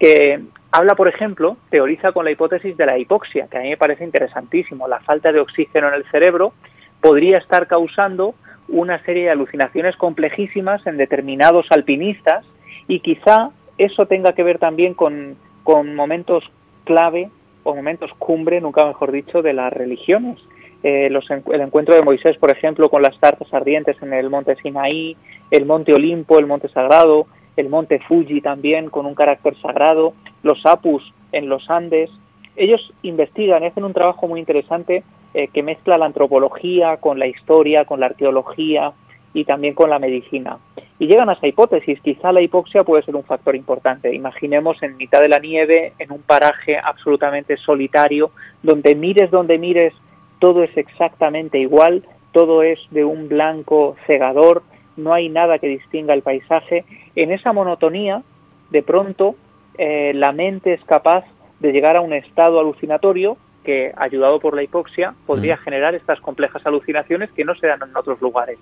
que habla, por ejemplo, teoriza con la hipótesis de la hipoxia, que a mí me parece interesantísimo. La falta de oxígeno en el cerebro podría estar causando una serie de alucinaciones complejísimas en determinados alpinistas y quizá eso tenga que ver también con, con momentos clave o momentos cumbre, nunca mejor dicho, de las religiones. Eh, el encuentro de Moisés, por ejemplo, con las zarzas ardientes en el monte Sinaí, el monte Olimpo, el monte sagrado, el monte Fuji también con un carácter sagrado, los Apus en los Andes. Ellos investigan y hacen un trabajo muy interesante eh, que mezcla la antropología con la historia, con la arqueología y también con la medicina. Y llegan a esa hipótesis, quizá la hipoxia puede ser un factor importante. Imaginemos en mitad de la nieve, en un paraje absolutamente solitario, donde mires donde mires, todo es exactamente igual, todo es de un blanco cegador, no hay nada que distinga el paisaje. En esa monotonía, de pronto, eh, la mente es capaz de llegar a un estado alucinatorio que, ayudado por la hipoxia, podría mm. generar estas complejas alucinaciones que no se dan en otros lugares.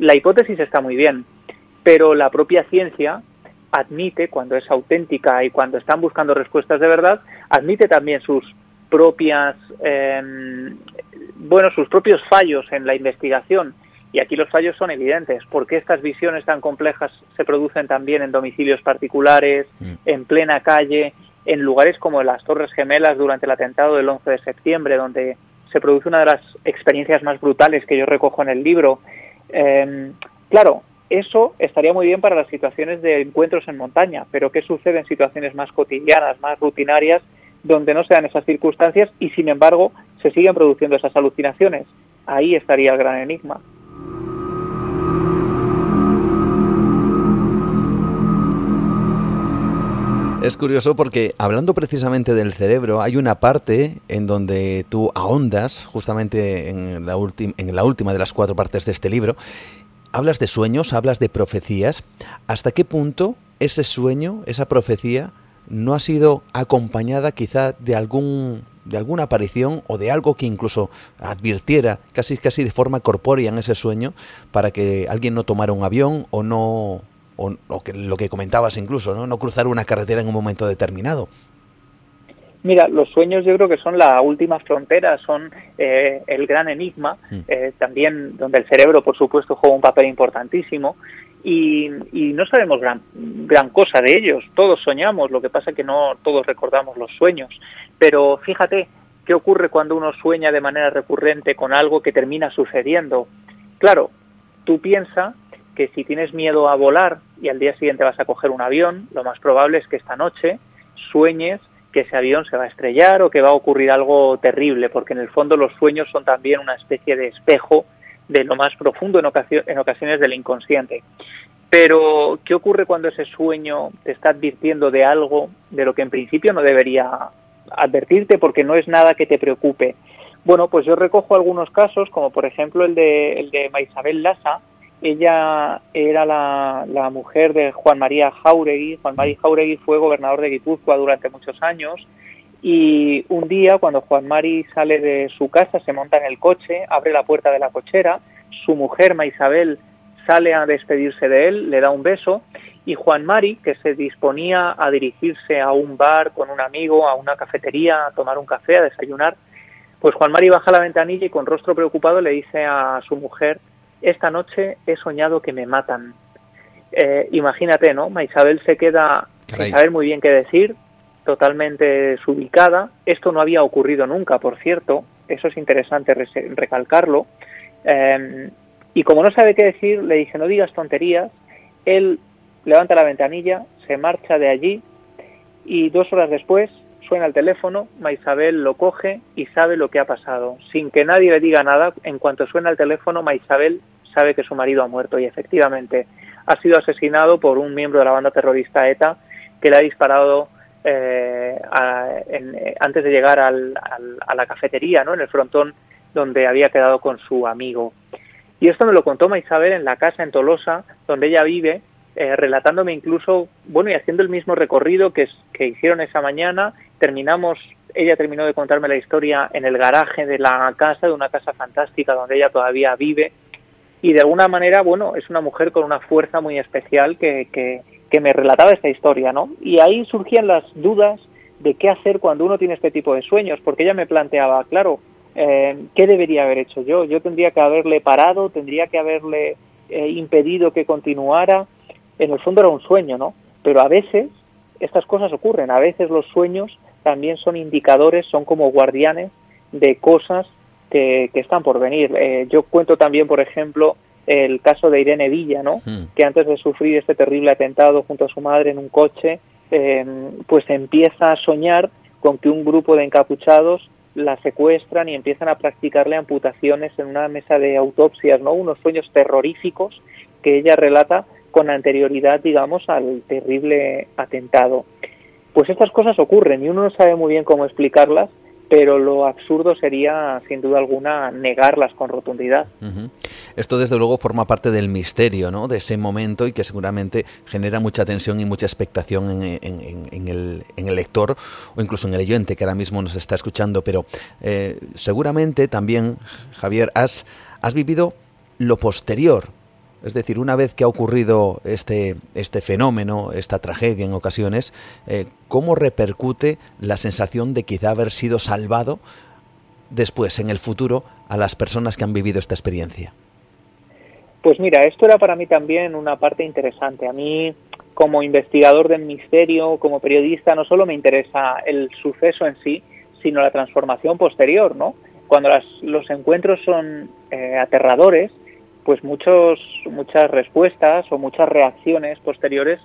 La hipótesis está muy bien, pero la propia ciencia admite, cuando es auténtica y cuando están buscando respuestas de verdad, admite también sus propias, em, bueno, sus propios fallos en la investigación. Y aquí los fallos son evidentes. ¿Por qué estas visiones tan complejas se producen también en domicilios particulares, mm. en plena calle, en lugares como las Torres Gemelas durante el atentado del 11 de septiembre, donde se produce una de las experiencias más brutales que yo recojo en el libro? Em, claro, eso estaría muy bien para las situaciones de encuentros en montaña, pero ¿qué sucede en situaciones más cotidianas, más rutinarias, donde no se dan esas circunstancias y sin embargo se siguen produciendo esas alucinaciones? Ahí estaría el gran enigma. Es curioso porque hablando precisamente del cerebro, hay una parte en donde tú ahondas, justamente en la, última de las cuatro partes de este libro, hablas de sueños, hablas de profecías. ¿Hasta qué punto ese sueño, esa profecía, no ha sido acompañada quizá de algún de alguna aparición o de algo que incluso advirtiera casi casi de forma corpórea en ese sueño para que alguien no tomara un avión o no o, que, lo que comentabas incluso, ¿no? no cruzar una carretera en un momento determinado. Mira, los sueños yo creo que son la última frontera, son eh, el gran enigma, mm. eh, también donde el cerebro, por supuesto, juega un papel importantísimo y, no sabemos gran, gran cosa de ellos. Todos soñamos, lo que pasa es que no todos recordamos los sueños. Pero fíjate, ¿qué ocurre cuando uno sueña de manera recurrente con algo que termina sucediendo? Claro, tú piensas que si tienes miedo a volar y al día siguiente vas a coger un avión, lo más probable es que esta noche sueñes que ese avión se va a estrellar o que va a ocurrir algo terrible, porque en el fondo los sueños son también una especie de espejo de lo más profundo en, ocasiones del inconsciente. Pero, ¿qué ocurre cuando ese sueño te está advirtiendo de algo de lo que en principio no debería advertirte porque no es nada que te preocupe? Bueno, pues yo recojo algunos casos, como por ejemplo el de, el de Maisabel Lassa. Ella era la, la mujer de Juan María Jauregui. Juan María Jauregui fue gobernador de Guipúzcoa durante muchos años y un día cuando Juan Mari sale de su casa, se monta en el coche, abre la puerta de la cochera, su mujer Maisabel sale a despedirse de él, le da un beso y Juan Mari, que se disponía a dirigirse a un bar con un amigo, a una cafetería, a tomar un café, a desayunar, pues Juan Mari baja la ventanilla y con rostro preocupado le dice a su mujer, esta noche he soñado que me matan. Eh, imagínate, ¿no? Maisabel se queda sin saber muy bien qué decir, totalmente desubicada. Esto no había ocurrido nunca, por cierto. Eso es interesante recalcarlo. Em, y como no sabe qué decir, le dije, no digas tonterías. Él levanta la ventanilla, se marcha de allí y dos horas después suena el teléfono, Maisabel lo coge y sabe lo que ha pasado. Sin que nadie le diga nada, en cuanto suena el teléfono, Maisabel sabe que su marido ha muerto y efectivamente ha sido asesinado por un miembro de la banda terrorista ETA que le ha disparado eh, eh, antes de llegar al, a la cafetería, ¿no? en el frontón donde había quedado con su amigo. Y esto me lo contó Isabel en la casa en Tolosa, donde ella vive, eh, relatándome incluso, bueno, y haciendo el mismo recorrido que, que hicieron esa mañana. Terminamos, ella terminó de contarme la historia en el garaje de la casa, de una casa fantástica donde ella todavía vive. Y de alguna manera, bueno, es una mujer con una fuerza muy especial que, que, que me relataba esta historia, ¿no? Y ahí surgían las dudas de qué hacer cuando uno tiene este tipo de sueños, porque ella me planteaba, claro, eh, ¿qué debería haber hecho yo? Yo tendría que haberle parado, tendría que haberle eh, impedido que continuara. En el fondo era un sueño, ¿no? Pero a veces estas cosas ocurren, a veces los sueños también son indicadores, son como guardianes de cosas que, que están por venir. Eh, yo cuento también, por ejemplo, el caso de Irene Villa, ¿no? Hmm. Que antes de sufrir este terrible atentado junto a su madre en un coche, eh, pues empieza a soñar con que un grupo de encapuchados la secuestran y empiezan a practicarle amputaciones en una mesa de autopsias, ¿no? Unos sueños terroríficos que ella relata con anterioridad, digamos, al terrible atentado. Pues estas cosas ocurren y uno no sabe muy bien cómo explicarlas, pero lo absurdo sería, sin duda alguna, negarlas con rotundidad. Esto, desde luego, forma parte del misterio ¿no? de ese momento y que seguramente genera mucha tensión y mucha expectación en, el, lector o incluso en el oyente que ahora mismo nos está escuchando. Pero eh, seguramente también, Javier, has, has vivido lo posterior es decir, una vez que ha ocurrido este, este fenómeno, esta tragedia en ocasiones, eh, ¿cómo repercute la sensación de quizá haber sido salvado después, en el futuro, a las personas que han vivido esta experiencia? Pues mira, esto era para mí también una parte interesante. A mí, como investigador del misterio, como periodista, no solo me interesa el suceso en sí, sino la transformación posterior, ¿no? Cuando los encuentros son eh, aterradores, pues muchos, muchas respuestas o muchas reacciones posteriores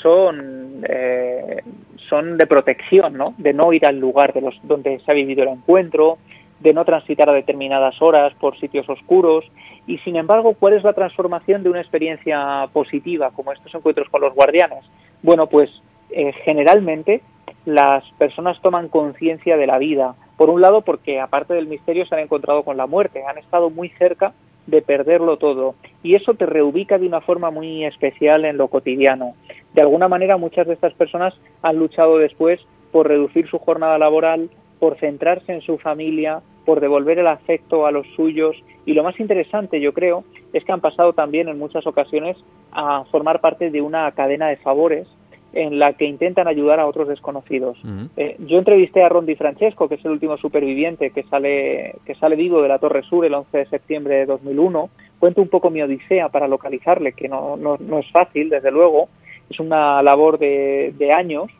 son, eh, son de protección, ¿no? de no ir al lugar de los, donde se ha vivido el encuentro, de no transitar a determinadas horas por sitios oscuros. Y sin embargo, ¿cuál es la transformación de una experiencia positiva como estos encuentros con los guardianes? Bueno, pues eh, generalmente las personas toman conciencia de la vida. Por un lado, porque aparte del misterio se han encontrado con la muerte, han estado muy cerca de perderlo todo y eso te reubica de una forma muy especial en lo cotidiano. De alguna manera muchas de estas personas han luchado después por reducir su jornada laboral, por centrarse en su familia, por devolver el afecto a los suyos y lo más interesante yo creo es que han pasado también en muchas ocasiones a formar parte de una cadena de favores en la que intentan ayudar a otros desconocidos. Eh, yo entrevisté a Rondi Francesco, que es el último superviviente que sale, que sale vivo de la Torre Sur el 11 de septiembre de 2001. Cuento un poco mi odisea para localizarle, que no, no, no es fácil, desde luego. Es una labor de, de años.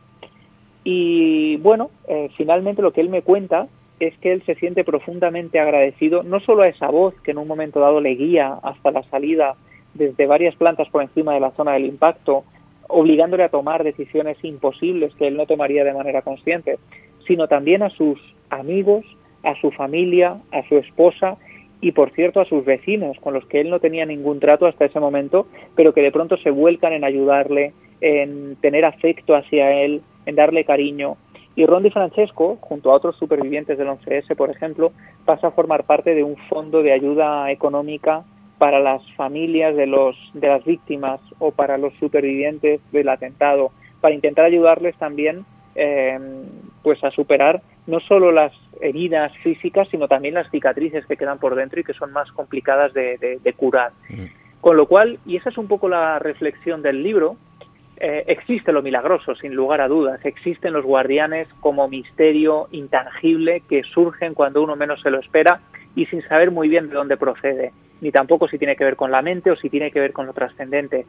Y bueno, eh, finalmente lo que él me cuenta es que él se siente profundamente agradecido, no solo a esa voz que en un momento dado le guía hasta la salida desde varias plantas por encima de la zona del impacto, obligándole a tomar decisiones imposibles que él no tomaría de manera consciente, sino también a sus amigos, a su familia, a su esposa y, por cierto, a sus vecinos, con los que él no tenía ningún trato hasta ese momento, pero que de pronto se vuelcan en ayudarle, en tener afecto hacia él, en darle cariño. Y Rondi Francesco, junto a otros supervivientes del 11S, por ejemplo, pasa a formar parte de un fondo de ayuda económica para las familias de, los, de las víctimas o para los supervivientes del atentado, para intentar ayudarles también eh, pues a superar no solo las heridas físicas, sino también las cicatrices que quedan por dentro y que son más complicadas de, curar. Mm. Con lo cual, y esa es un poco la reflexión del libro, eh, existe lo milagroso, sin lugar a dudas. Existen los guardianes como misterio intangible que surgen cuando uno menos se lo espera y sin saber muy bien de dónde procede ni tampoco si tiene que ver con la mente o si tiene que ver con lo trascendente.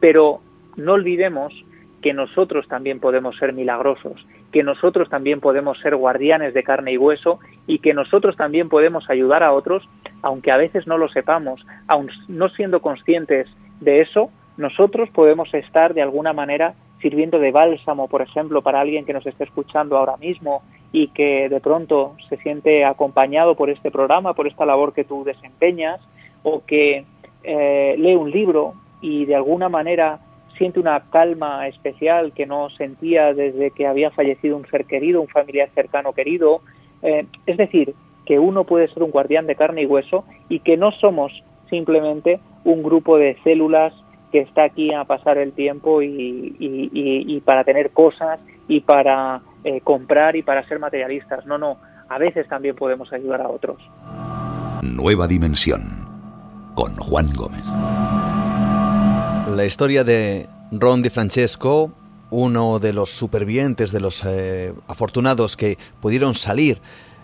Pero no olvidemos que nosotros también podemos ser milagrosos, que nosotros también podemos ser guardianes de carne y hueso y que nosotros también podemos ayudar a otros, aunque a veces no lo sepamos, aun no siendo conscientes de eso, nosotros podemos estar de alguna manera sirviendo de bálsamo, por ejemplo, para alguien que nos esté escuchando ahora mismo y que de pronto se siente acompañado por este programa, por esta labor que tú desempeñas, o que eh, lee un libro y de alguna manera siente una calma especial que no sentía desde que había fallecido un ser querido, un familiar cercano querido. Eh, es decir, que uno puede ser un guardián de carne y hueso y que no somos simplemente un grupo de células que está aquí a pasar el tiempo y, para tener cosas y para eh, comprar y para ser materialistas. No, no, a veces también podemos ayudar a otros. Nueva dimensión con Juan Gómez. La historia de Ron Di Francesco, uno de los supervivientes, de los eh, afortunados que pudieron salir,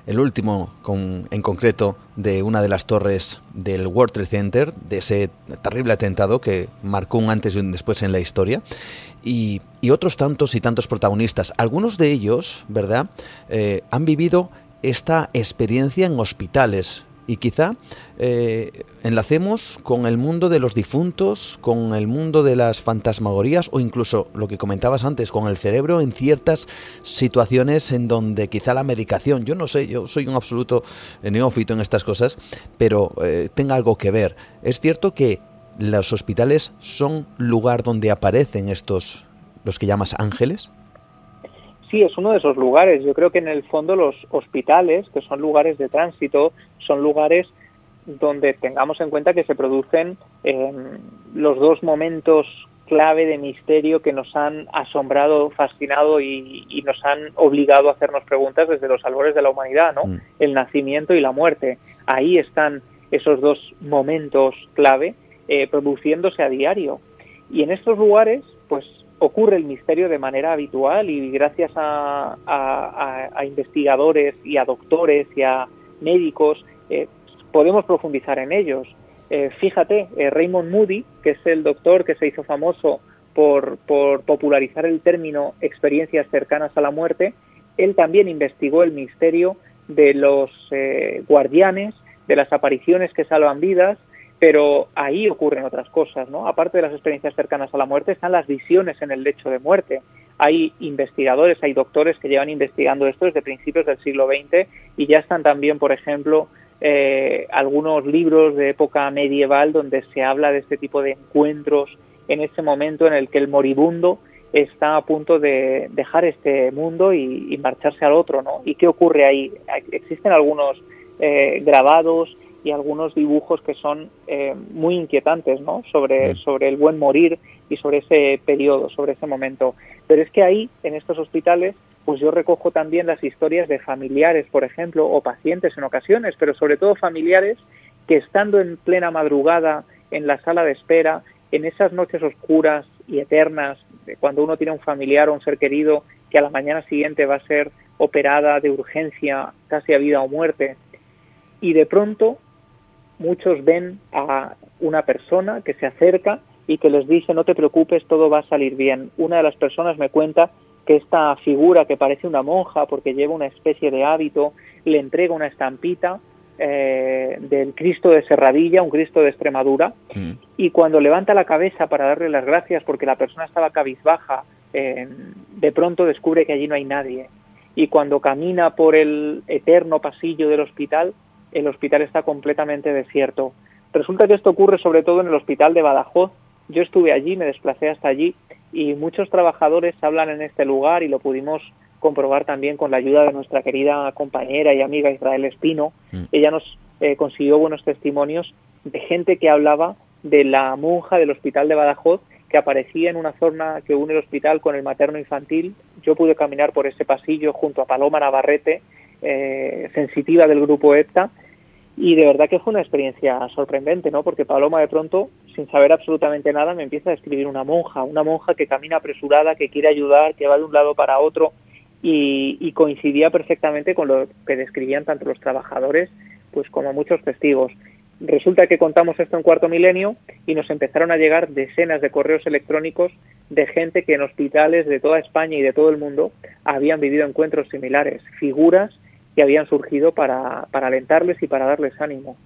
el último en concreto, de una de las torres del World Trade Center, de ese terrible atentado que marcó un antes y un después en la historia. Y, otros tantos y tantos protagonistas. Algunos de ellos, ¿verdad?, eh, han vivido esta experiencia en hospitales, y quizá eh, enlacemos con el mundo de los difuntos, con el mundo de las fantasmagorías o incluso lo que comentabas antes, con el cerebro en ciertas situaciones en donde quizá la medicación, yo no sé, yo soy un absoluto neófito en estas cosas, pero eh, tenga algo que ver. Es cierto que los hospitales son lugar donde aparecen estos, los que llamas ángeles sí, es uno de esos lugares. Yo creo que en el fondo los hospitales, que son lugares de tránsito, son lugares donde tengamos en cuenta que se producen em, los dos momentos clave de misterio que nos han asombrado, fascinado y, nos han obligado a hacernos preguntas desde los albores de la humanidad, ¿no? Mm. El nacimiento y la muerte. Ahí están esos dos momentos clave eh, produciéndose a diario. Y en estos lugares, pues ocurre el misterio de manera habitual y gracias a, investigadores y a doctores y a médicos eh, podemos profundizar en ellos. Eh, fíjate, eh, Raymond Moody, que es el doctor que se hizo famoso por, por popularizar el término experiencias cercanas a la muerte, él también investigó el misterio de los guardianes, de las apariciones que salvan vidas pero ahí ocurren otras cosas, ¿no? Aparte de las experiencias cercanas a la muerte, están las visiones en el lecho de muerte. Hay investigadores, hay doctores que llevan investigando esto desde principios del siglo XX y ya están también, por ejemplo, eh, algunos libros de época medieval donde se habla de este tipo de encuentros en ese momento en el que el moribundo está a punto de dejar este mundo y, marcharse al otro, ¿no? ¿Y qué ocurre ahí? Existen algunos eh, grabados y algunos dibujos que son eh, muy inquietantes ¿no? sobre, sobre el buen morir y sobre ese periodo, sobre ese momento. Pero es que ahí, en estos hospitales, pues yo recojo también las historias de familiares, por ejemplo, o pacientes en ocasiones, pero sobre todo familiares que estando en plena madrugada en la sala de espera, en esas noches oscuras y eternas, cuando uno tiene un familiar o un ser querido que a la mañana siguiente va a ser operada de urgencia, casi a vida o muerte, y de pronto muchos ven a una persona que se acerca y que les dice no te preocupes, todo va a salir bien. Una de las personas me cuenta que esta figura que parece una monja porque lleva una especie de hábito, le entrega una estampita eh, del Cristo de Serradilla, un Cristo de Extremadura, mm. y cuando levanta la cabeza para darle las gracias porque la persona estaba cabizbaja, eh, de pronto descubre que allí no hay nadie. Y cuando camina por el eterno pasillo del hospital, el hospital está completamente desierto. Resulta que esto ocurre sobre todo en el hospital de Badajoz. Yo estuve allí, me desplacé hasta allí y muchos trabajadores hablan en este lugar y lo pudimos comprobar también con la ayuda de nuestra querida compañera y amiga Israel Espino. Mm. Ella nos eh, consiguió buenos testimonios de gente que hablaba de la monja del hospital de Badajoz que aparecía en una zona que une el hospital con el materno infantil. Yo pude caminar por ese pasillo junto a Paloma Navarrete, eh, sensitiva del grupo EPTA, y de verdad que fue una experiencia sorprendente, ¿no? Porque Paloma de pronto, sin saber absolutamente nada, me empieza a describir una monja, una monja que camina apresurada, que quiere ayudar, que va de un lado para otro y, coincidía perfectamente con lo que describían tanto los trabajadores pues como muchos testigos. Resulta que contamos esto en cuarto milenio y nos empezaron a llegar decenas de correos electrónicos de gente que en hospitales de toda España y de todo el mundo habían vivido encuentros similares, figuras que habían surgido para, para alentarles y para darles ánimo.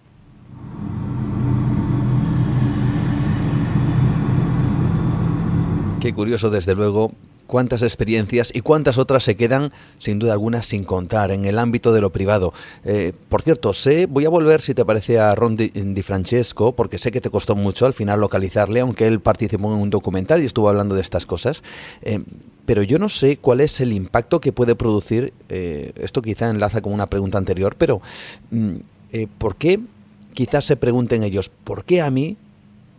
Qué curioso, desde luego, cuántas experiencias y cuántas otras se quedan, sin duda alguna, sin contar en el ámbito de lo privado. Eh, por cierto, sé, voy a volver, si te parece, a Ron Di, Francesco, porque sé que te costó mucho al final localizarle, aunque él participó en un documental y estuvo hablando de estas cosas. Eh, pero yo no sé cuál es el impacto que puede producir, eh, esto quizá enlaza con una pregunta anterior, pero mm, ¿por qué quizás se pregunten ellos, ¿por qué a mí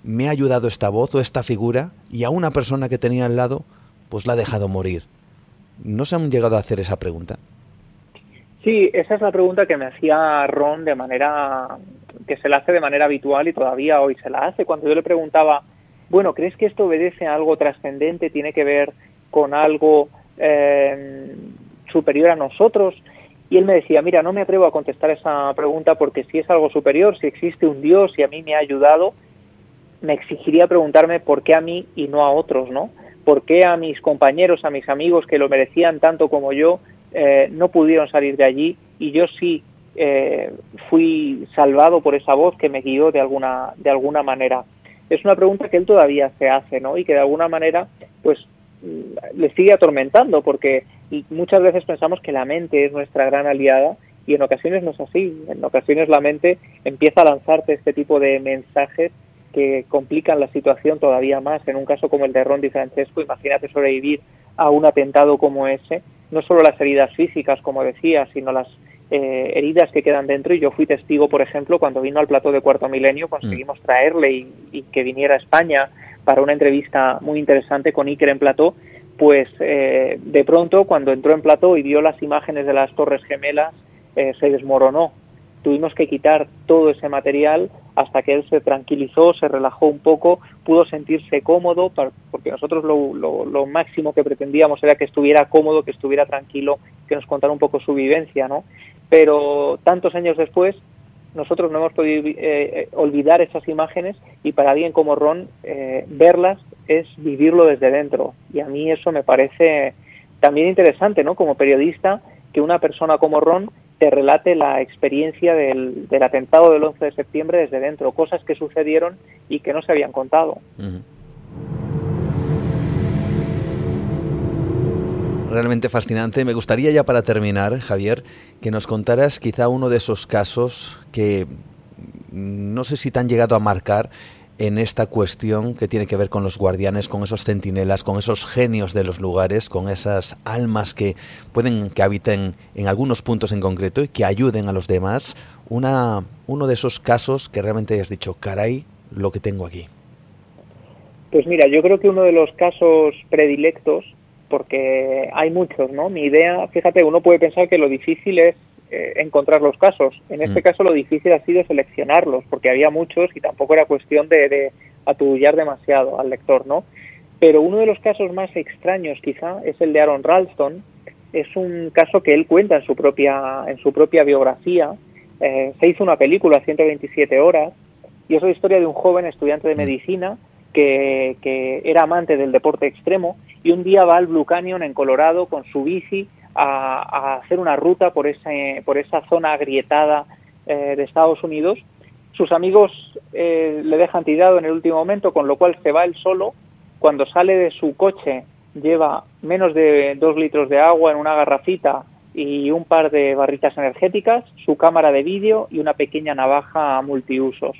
me ha ayudado esta voz o esta figura y a una persona que tenía al lado pues la ha dejado morir. ¿No se han llegado a hacer esa pregunta? Sí, esa es la pregunta que me hacía Ron de manera que se la hace de manera habitual y todavía hoy se la hace. Cuando yo le preguntaba, bueno, ¿crees que esto obedece a algo trascendente? ¿Tiene que ver con algo eh, superior a nosotros? Y él me decía, mira, no me atrevo a contestar esa pregunta porque si es algo superior, si existe un Dios y a mí me ha ayudado, me exigiría preguntarme por qué a mí y no a otros, ¿no? por qué a mis compañeros, a mis amigos que lo merecían tanto como yo, eh, no pudieron salir de allí y yo sí eh, fui salvado por esa voz que me guió de alguna, de alguna manera. Es una pregunta que él todavía se hace, ¿no? Y que de alguna manera, pues, le sigue atormentando, porque muchas veces pensamos que la mente es nuestra gran aliada y en ocasiones no es así. En ocasiones la mente empieza a lanzarte este tipo de mensajes que complican la situación todavía más. En un caso como el de Ron Di Francesco, imagínate sobrevivir a un atentado como ese, no solo las heridas físicas, como decía, sino las eh, heridas que quedan dentro. Y yo fui testigo, por ejemplo, cuando vino al plató de Cuarto Milenio, conseguimos mm. traerle y, que viniera a España para una entrevista muy interesante con Iker en plató. Pues eh, de pronto, cuando entró en plató y vio las imágenes de las Torres Gemelas, eh, se desmoronó tuvimos que quitar todo ese material hasta que él se tranquilizó, se relajó un poco, pudo sentirse cómodo, porque nosotros lo, máximo que pretendíamos era que estuviera cómodo, que estuviera tranquilo, que nos contara un poco su vivencia, ¿no? Pero tantos años después, nosotros no hemos podido eh, eh, olvidar esas imágenes y para alguien como Ron, eh, verlas es vivirlo desde dentro. Y a mí eso me parece también interesante, ¿no? Como periodista, que una persona como Ron te relate la experiencia del, atentado del 11 de septiembre desde dentro, cosas que sucedieron y que no se habían contado. Realmente fascinante. Me gustaría ya para terminar, Javier, que nos contaras quizá uno de esos casos que no sé si te han llegado a marcar en esta cuestión que tiene que ver con los guardianes, con esos centinelas, con esos genios de los lugares, con esas almas que pueden que habiten en algunos puntos en concreto y que ayuden a los demás. Una, uno de esos casos que realmente has dicho, caray, lo que tengo aquí. Pues mira, yo creo que uno de los casos predilectos, porque hay muchos, ¿no? Mi idea, fíjate, uno puede pensar que lo difícil es eh, encontrar los casos. En este mm. caso lo difícil ha sido seleccionarlos, porque había muchos y tampoco era cuestión de, de atullar demasiado al lector, ¿no? Pero uno de los casos más extraños quizá es el de Aaron Ralston. Es un caso que él cuenta en su propia, en su propia biografía. Eh, se hizo una película, 127 horas, y es la historia de un joven estudiante de mm. medicina que, que, era amante del deporte extremo y un día va al Blue Canyon en Colorado con su bici a, hacer una ruta por, ese, por esa zona agrietada eh, de Estados Unidos. Sus amigos eh, le dejan tirado en el último momento, con lo cual se va él solo. Cuando sale de su coche lleva menos de dos litros de agua en una garrafita y un par de barritas energéticas, su cámara de vídeo y una pequeña navaja multiusos.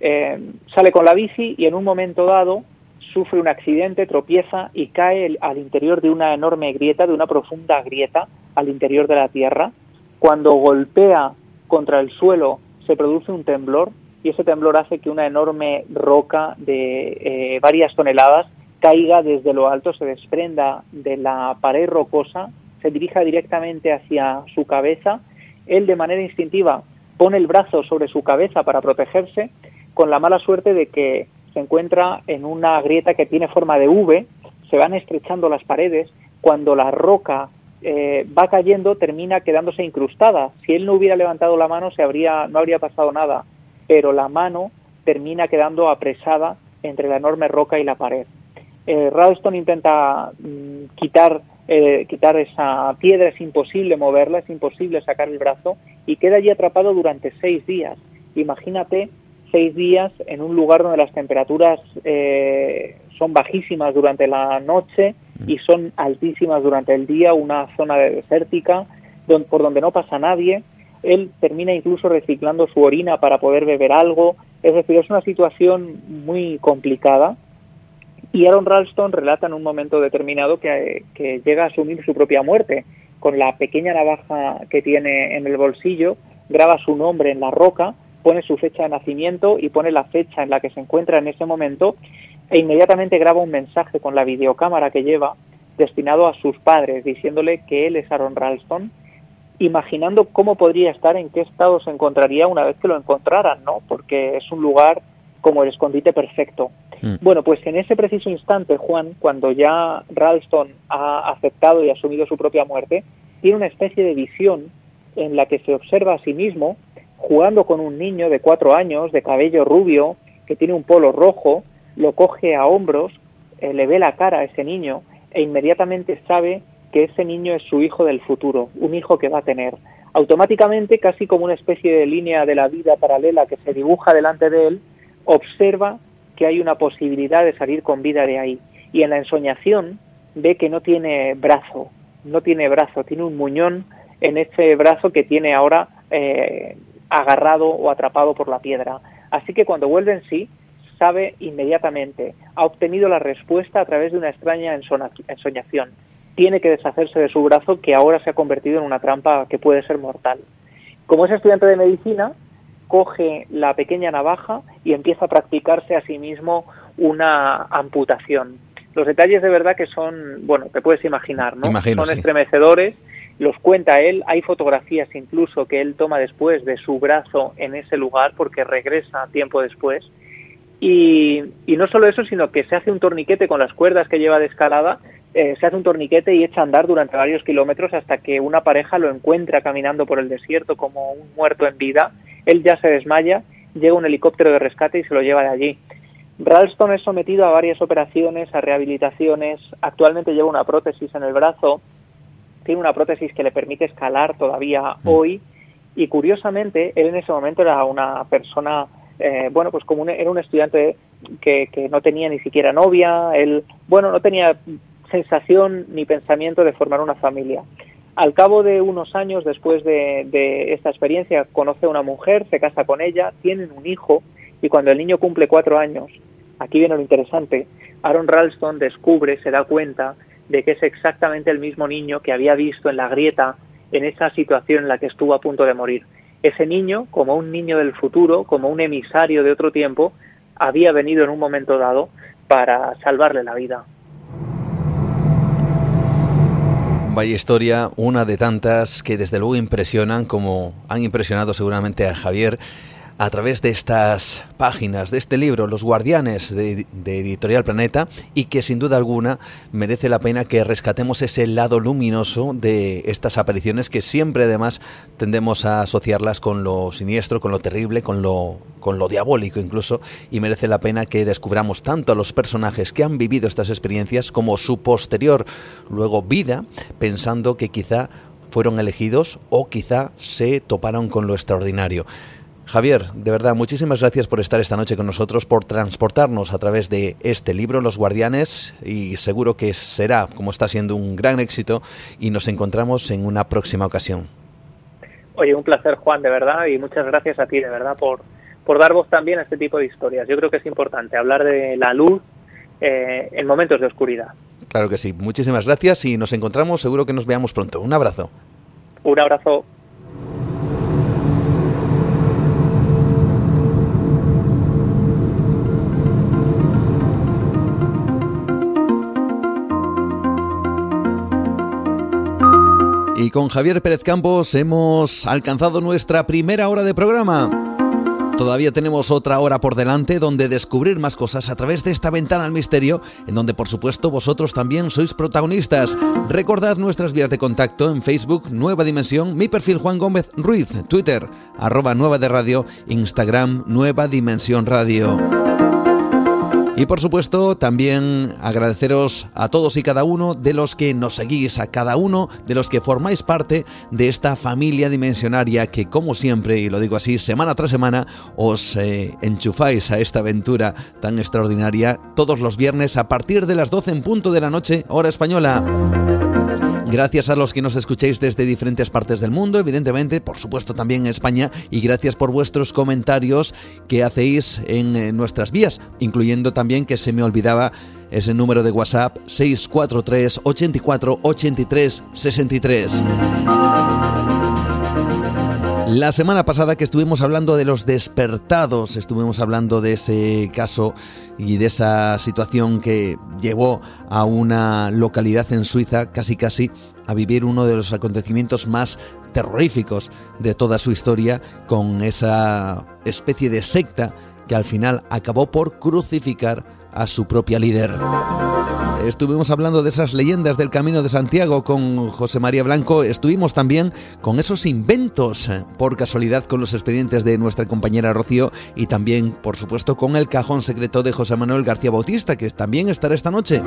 Eh, sale con la bici y en un momento dado sufre un accidente, tropieza y cae al interior de una enorme grieta, de una profunda grieta al interior de la Tierra. Cuando golpea contra el suelo se produce un temblor y ese temblor hace que una enorme roca de eh, varias toneladas caiga desde lo alto, se desprenda de la pared rocosa, se dirija directamente hacia su cabeza. Él de manera instintiva pone el brazo sobre su cabeza para protegerse, con la mala suerte de que se encuentra en una grieta que tiene forma de V, se van estrechando las paredes, cuando la roca eh, va cayendo termina quedándose incrustada. Si él no hubiera levantado la mano se habría, no habría pasado nada, pero la mano termina quedando apresada entre la enorme roca y la pared. Eh, Ralston intenta mm, quitar, eh, quitar esa piedra, es imposible moverla, es imposible sacar el brazo y queda allí atrapado durante seis días. Imagínate seis días en un lugar donde las temperaturas eh, son bajísimas durante la noche, y son altísimas durante el día, una zona desértica por donde no pasa nadie. Él termina incluso reciclando su orina para poder beber algo. Es decir, es una situación muy complicada. Y Aaron Ralston relata en un momento determinado que, que llega a asumir su propia muerte. Con la pequeña navaja que tiene en el bolsillo, graba su nombre en la roca, pone su fecha de nacimiento y pone la fecha en la que se encuentra en ese momento e inmediatamente graba un mensaje con la videocámara que lleva destinado a sus padres, diciéndole que él es Aaron Ralston, imaginando cómo podría estar, en qué estado se encontraría una vez que lo encontraran, ¿no? Porque es un lugar como el escondite perfecto. Mm. Bueno, pues en ese preciso instante, Juan, cuando ya Ralston ha aceptado y asumido su propia muerte, tiene una especie de visión en la que se observa a sí mismo jugando con un niño de cuatro años, de cabello rubio, que tiene un polo rojo, lo coge a hombros, eh, le ve la cara a ese niño e inmediatamente sabe que ese niño es su hijo del futuro, un hijo que va a tener. Automáticamente, casi como una especie de línea de la vida paralela que se dibuja delante de él, observa que hay una posibilidad de salir con vida de ahí. Y en la ensoñación ve que no tiene brazo, no tiene brazo, tiene un muñón en ese brazo que tiene ahora eh, agarrado o atrapado por la piedra. Así que cuando vuelve en sí, sabe inmediatamente, ha obtenido la respuesta a través de una extraña ensoñación. Tiene que deshacerse de su brazo que ahora se ha convertido en una trampa que puede ser mortal. Como es estudiante de medicina, coge la pequeña navaja y empieza a practicarse a sí mismo una amputación. Los detalles de verdad que son, bueno, te puedes imaginar, ¿no? son estremecedores, los cuenta él, hay fotografías incluso que él toma después de su brazo en ese lugar porque regresa tiempo después y, no solo eso, sino que se hace un torniquete con las cuerdas que lleva de escalada, eh, se hace un torniquete y echa a andar durante varios kilómetros hasta que una pareja lo encuentra caminando por el desierto como un muerto en vida. Él ya se desmaya, llega un helicóptero de rescate y se lo lleva de allí. Ralston es sometido a varias operaciones, a rehabilitaciones. Actualmente lleva una prótesis en el brazo. Tiene una prótesis que le permite escalar todavía mm. hoy. Y curiosamente, él en ese momento era una persona eh, bueno, pues como era un estudiante que, que, no tenía ni siquiera novia, él, bueno, no tenía sensación ni pensamiento de formar una familia. Al cabo de unos años después de, de esta experiencia, conoce a una mujer, se casa con ella, tienen un hijo y cuando el niño cumple cuatro años, aquí viene lo interesante, Aaron Ralston descubre, se da cuenta de que es exactamente el mismo niño que había visto en la grieta en esa situación en la que estuvo a punto de morir ese niño, como un niño del futuro, como un emisario de otro tiempo, había venido en un momento dado para salvarle la vida. Vaya historia, una de tantas que desde luego impresionan, como han impresionado seguramente a Javier a través de estas páginas, de este libro, Los Guardianes de, Editorial Planeta, y que sin duda alguna merece la pena que rescatemos ese lado luminoso de estas apariciones que siempre además tendemos a asociarlas con lo siniestro, con lo terrible, con lo, con lo diabólico incluso, y merece la pena que descubramos tanto a los personajes que han vivido estas experiencias como su posterior luego vida, pensando que quizá fueron elegidos o quizá se toparon con lo extraordinario. Javier, de verdad, muchísimas gracias por estar esta noche con nosotros, por transportarnos a través de este libro, Los Guardianes, y seguro que será, como está siendo, un gran éxito, y nos encontramos en una próxima ocasión. Oye, un placer, Juan, de verdad, y muchas gracias a ti, de verdad, por, por dar voz también a este tipo de historias. Yo creo que es importante hablar de la luz eh, en momentos de oscuridad. Claro que sí. Muchísimas gracias y nos encontramos. Seguro que nos veamos pronto. Un abrazo. Un abrazo. Y con Javier Pérez Campos hemos alcanzado nuestra primera hora de programa. Todavía tenemos otra hora por delante donde descubrir más cosas a través de esta ventana al misterio, en donde por supuesto vosotros también sois protagonistas. Recordad nuestras vías de contacto en Facebook, Nueva Dimensión, mi perfil Juan Gómez Ruiz, Twitter, arroba Nueva de Radio, Instagram, Nueva Dimensión Radio. Y por supuesto, también agradeceros a todos y cada uno de los que nos seguís, a cada uno de los que formáis parte de esta familia dimensionaria que, como siempre, y lo digo así, semana tras semana, os eh, enchufáis a esta aventura tan extraordinaria todos los viernes a partir de las 12 en punto de la noche, hora española. Gracias a los que nos escuchéis desde diferentes partes del mundo, evidentemente, por supuesto también en España, y gracias por vuestros comentarios que hacéis en nuestras vías, incluyendo también que se me olvidaba ese número de WhatsApp 643 84 83 63. La semana pasada que estuvimos hablando de los despertados, estuvimos hablando de ese caso y de esa situación que llevó a una localidad en Suiza casi casi a vivir uno de los acontecimientos más terroríficos de toda su historia con esa especie de secta que al final acabó por crucificar a su propia líder. Estuvimos hablando de esas leyendas del Camino de Santiago con José María Blanco. Estuvimos también con esos inventos, por casualidad, con los expedientes de nuestra compañera Rocío y también, por supuesto, con el cajón secreto de José Manuel García Bautista, que también estará esta noche.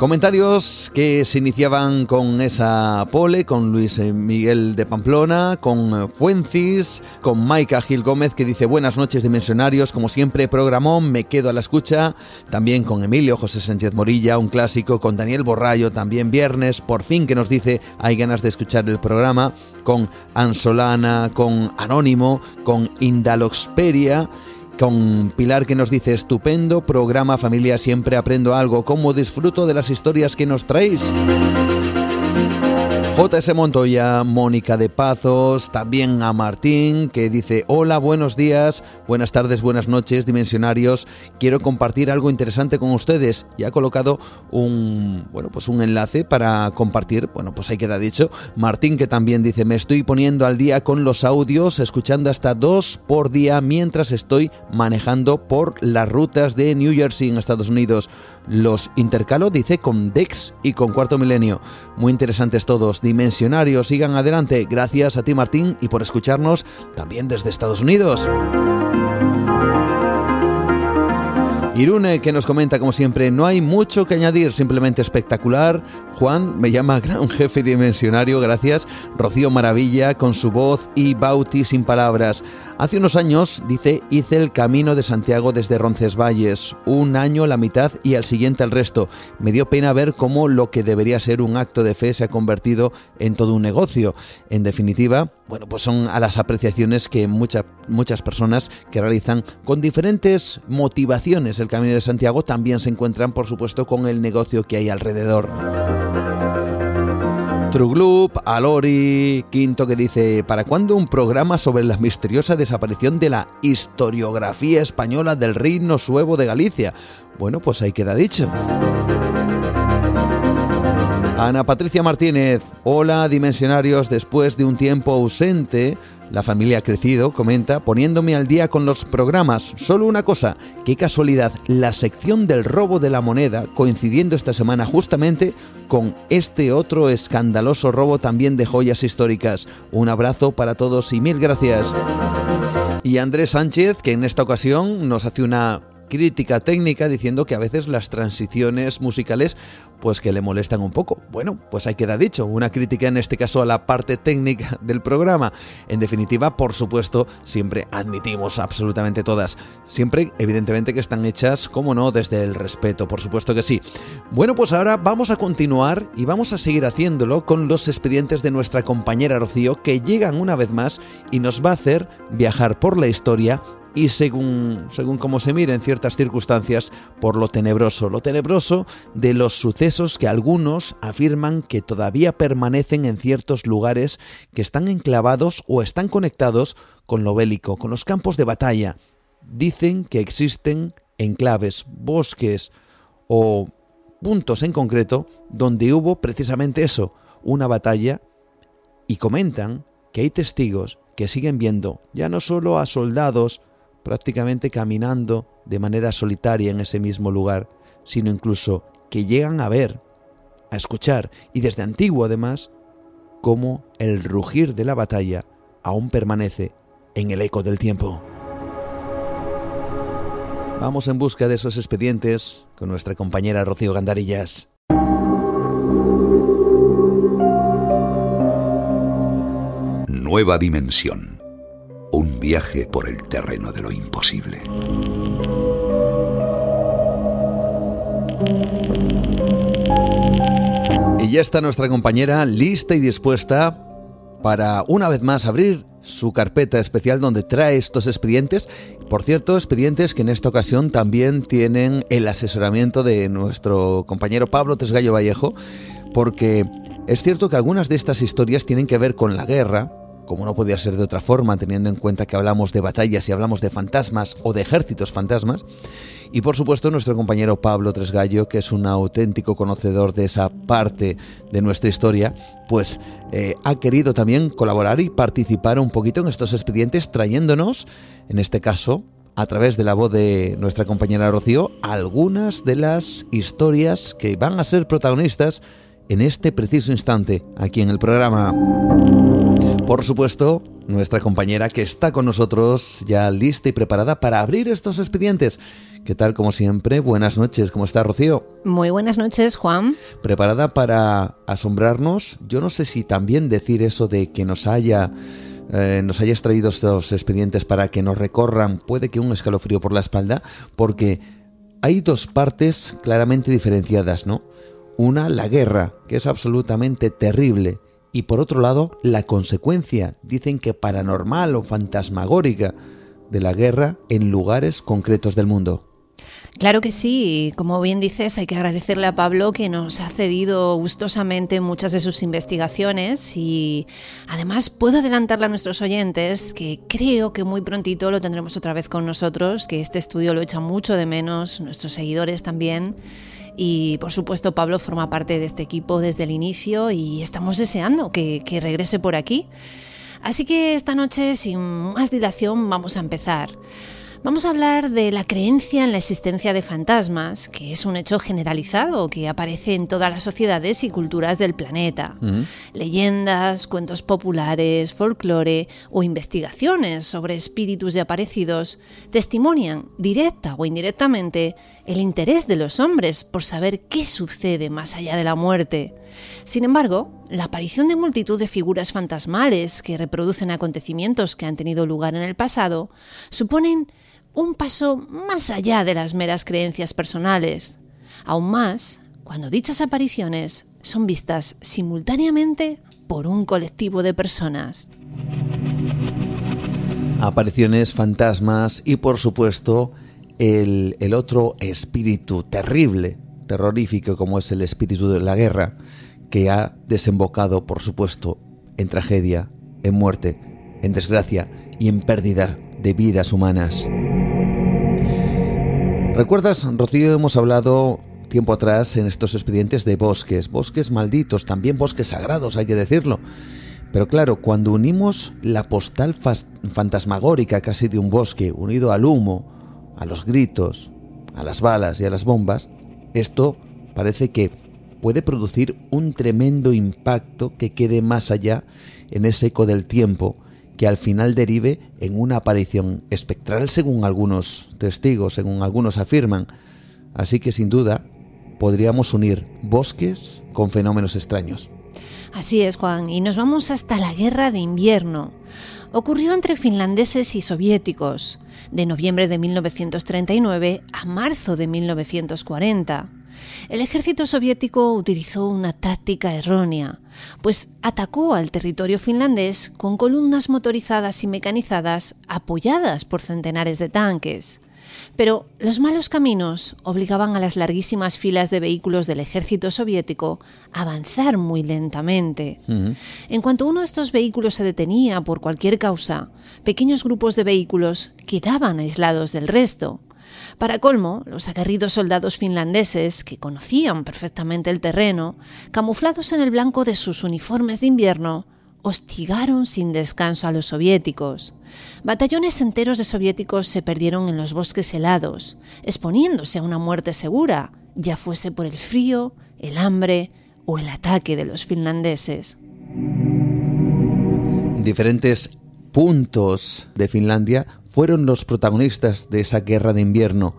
Comentarios que se iniciaban con esa pole, con Luis Miguel de Pamplona, con Fuencis, con Maika Gil Gómez que dice buenas noches dimensionarios, como siempre programón, me quedo a la escucha, también con Emilio José Sánchez Morilla, un clásico, con Daniel Borrayo, también viernes, por fin que nos dice hay ganas de escuchar el programa, con Ansolana, con Anónimo, con Indaloxperia, con Pilar que nos dice estupendo programa familia, siempre aprendo algo, cómo disfruto de las historias que nos traéis. JS Montoya, Mónica de Pazos, también a Martín que dice hola, buenos días, buenas tardes, buenas noches, dimensionarios. Quiero compartir algo interesante con ustedes y ha colocado un bueno pues un enlace para compartir. Bueno pues ahí queda dicho. Martín que también dice me estoy poniendo al día con los audios, escuchando hasta dos por día mientras estoy manejando por las rutas de New Jersey en Estados Unidos. Los intercalo dice con Dex y con Cuarto Milenio. Muy interesantes todos dimensionarios sigan adelante. Gracias a ti Martín y por escucharnos también desde Estados Unidos. Irune que nos comenta como siempre, no hay mucho que añadir, simplemente espectacular. Juan me llama gran jefe dimensionario, gracias. Rocío Maravilla con su voz y Bauti sin palabras. Hace unos años, dice, hice el camino de Santiago desde Roncesvalles, un año la mitad y al siguiente el resto. Me dio pena ver cómo lo que debería ser un acto de fe se ha convertido en todo un negocio. En definitiva, bueno, pues son a las apreciaciones que muchas personas que realizan con diferentes motivaciones el Camino de Santiago también se encuentran, por supuesto, con el negocio que hay alrededor. True Gloop, Alori, Quinto que dice, ¿para cuándo un programa sobre la misteriosa desaparición de la historiografía española del Reino Suevo de Galicia? Bueno, pues ahí queda dicho. Ana Patricia Martínez, hola dimensionarios, después de un tiempo ausente, la familia ha crecido, comenta, poniéndome al día con los programas. Solo una cosa, qué casualidad, la sección del robo de la moneda coincidiendo esta semana justamente con este otro escandaloso robo también de joyas históricas. Un abrazo para todos y mil gracias. Y Andrés Sánchez, que en esta ocasión nos hace una crítica técnica diciendo que a veces las transiciones musicales pues que le molestan un poco. Bueno, pues ahí queda dicho, una crítica en este caso a la parte técnica del programa. En definitiva, por supuesto, siempre admitimos absolutamente todas. Siempre, evidentemente, que están hechas, como no, desde el respeto, por supuesto que sí. Bueno, pues ahora vamos a continuar y vamos a seguir haciéndolo con los expedientes de nuestra compañera Rocío, que llegan una vez más y nos va a hacer viajar por la historia y según, según cómo se mire en ciertas circunstancias, por lo tenebroso, lo tenebroso de los sucesos que algunos afirman que todavía permanecen en ciertos lugares que están enclavados o están conectados con lo bélico, con los campos de batalla. Dicen que existen enclaves, bosques o puntos en concreto donde hubo precisamente eso, una batalla, y comentan que hay testigos que siguen viendo ya no solo a soldados prácticamente caminando de manera solitaria en ese mismo lugar, sino incluso que llegan a ver, a escuchar, y desde antiguo además, cómo el rugir de la batalla aún permanece en el eco del tiempo. Vamos en busca de esos expedientes con nuestra compañera Rocío Gandarillas. Nueva dimensión un viaje por el terreno de lo imposible. Y ya está nuestra compañera lista y dispuesta para una vez más abrir su carpeta especial donde trae estos expedientes. Por cierto, expedientes que en esta ocasión también tienen el asesoramiento de nuestro compañero Pablo Tresgallo Vallejo, porque es cierto que algunas de estas historias tienen que ver con la guerra, como no podía ser de otra forma, teniendo en cuenta que hablamos de batallas y hablamos de fantasmas o de ejércitos fantasmas. Y por supuesto nuestro compañero Pablo Tresgallo, que es un auténtico conocedor de esa parte de nuestra historia, pues eh, ha querido también colaborar y participar un poquito en estos expedientes, trayéndonos, en este caso, a través de la voz de nuestra compañera Rocío, algunas de las historias que van a ser protagonistas en este preciso instante aquí en el programa. Por supuesto, nuestra compañera que está con nosotros ya lista y preparada para abrir estos expedientes. ¿Qué tal, como siempre? Buenas noches, ¿cómo está Rocío? Muy buenas noches, Juan. ¿Preparada para asombrarnos? Yo no sé si también decir eso de que nos haya... Eh, nos hayas traído estos expedientes para que nos recorran, puede que un escalofrío por la espalda, porque hay dos partes claramente diferenciadas, ¿no? Una, la guerra, que es absolutamente terrible, y por otro lado la consecuencia, dicen que paranormal o fantasmagórica, de la guerra en lugares concretos del mundo. Claro que sí, como bien dices, hay que agradecerle a Pablo que nos ha cedido gustosamente muchas de sus investigaciones y además puedo adelantarle a nuestros oyentes que creo que muy prontito lo tendremos otra vez con nosotros, que este estudio lo echa mucho de menos, nuestros seguidores también y por supuesto Pablo forma parte de este equipo desde el inicio y estamos deseando que, regrese por aquí. Así que esta noche, sin más dilación, vamos a empezar. Vamos a hablar de la creencia en la existencia de fantasmas, que es un hecho generalizado que aparece en todas las sociedades y culturas del planeta. Leyendas, cuentos populares, folclore o investigaciones sobre espíritus de aparecidos testimonian, directa o indirectamente, el interés de los hombres por saber qué sucede más allá de la muerte. Sin embargo, la aparición de multitud de figuras fantasmales que reproducen acontecimientos que han tenido lugar en el pasado suponen un paso más allá de las meras creencias personales. Aún más, cuando dichas apariciones son vistas simultáneamente por un colectivo de personas. Apariciones, fantasmas y por supuesto el, el, otro espíritu terrible, terrorífico como es el espíritu de la guerra, que ha desembocado por supuesto en tragedia, en muerte, en desgracia y en pérdida de vidas humanas. ¿Recuerdas, Rocío, hemos hablado tiempo atrás en estos expedientes de bosques, bosques malditos, también bosques sagrados, hay que decirlo. Pero claro, cuando unimos la postal fantasmagórica casi de un bosque, unido al humo, a los gritos, a las balas y a las bombas, esto parece que puede producir un tremendo impacto que quede más allá en ese eco del tiempo que al final derive en una aparición espectral según algunos testigos, según algunos afirman. Así que sin duda podríamos unir bosques con fenómenos extraños. Así es, Juan, y nos vamos hasta la guerra de invierno. Ocurrió entre finlandeses y soviéticos, de noviembre de 1939 a marzo de 1940. El ejército soviético utilizó una táctica errónea, pues atacó al territorio finlandés con columnas motorizadas y mecanizadas apoyadas por centenares de tanques. Pero los malos caminos obligaban a las larguísimas filas de vehículos del ejército soviético a avanzar muy lentamente. En cuanto uno de estos vehículos se detenía por cualquier causa, pequeños grupos de vehículos quedaban aislados del resto. Para colmo, los aguerridos soldados finlandeses, que conocían perfectamente el terreno, camuflados en el blanco de sus uniformes de invierno, hostigaron sin descanso a los soviéticos. Batallones enteros de soviéticos se perdieron en los bosques helados, exponiéndose a una muerte segura, ya fuese por el frío, el hambre o el ataque de los finlandeses. Diferentes puntos de Finlandia fueron los protagonistas de esa guerra de invierno.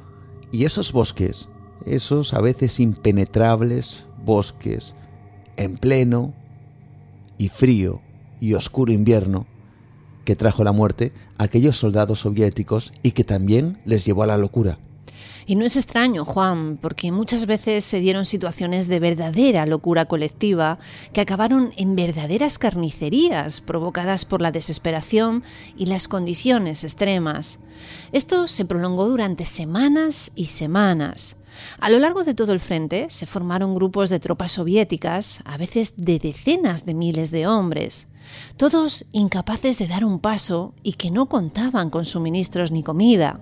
Y esos bosques, esos a veces impenetrables bosques, en pleno y frío y oscuro invierno, que trajo la muerte a aquellos soldados soviéticos y que también les llevó a la locura. Y no es extraño, Juan, porque muchas veces se dieron situaciones de verdadera locura colectiva que acabaron en verdaderas carnicerías provocadas por la desesperación y las condiciones extremas. Esto se prolongó durante semanas y semanas. A lo largo de todo el frente se formaron grupos de tropas soviéticas, a veces de decenas de miles de hombres, todos incapaces de dar un paso y que no contaban con suministros ni comida.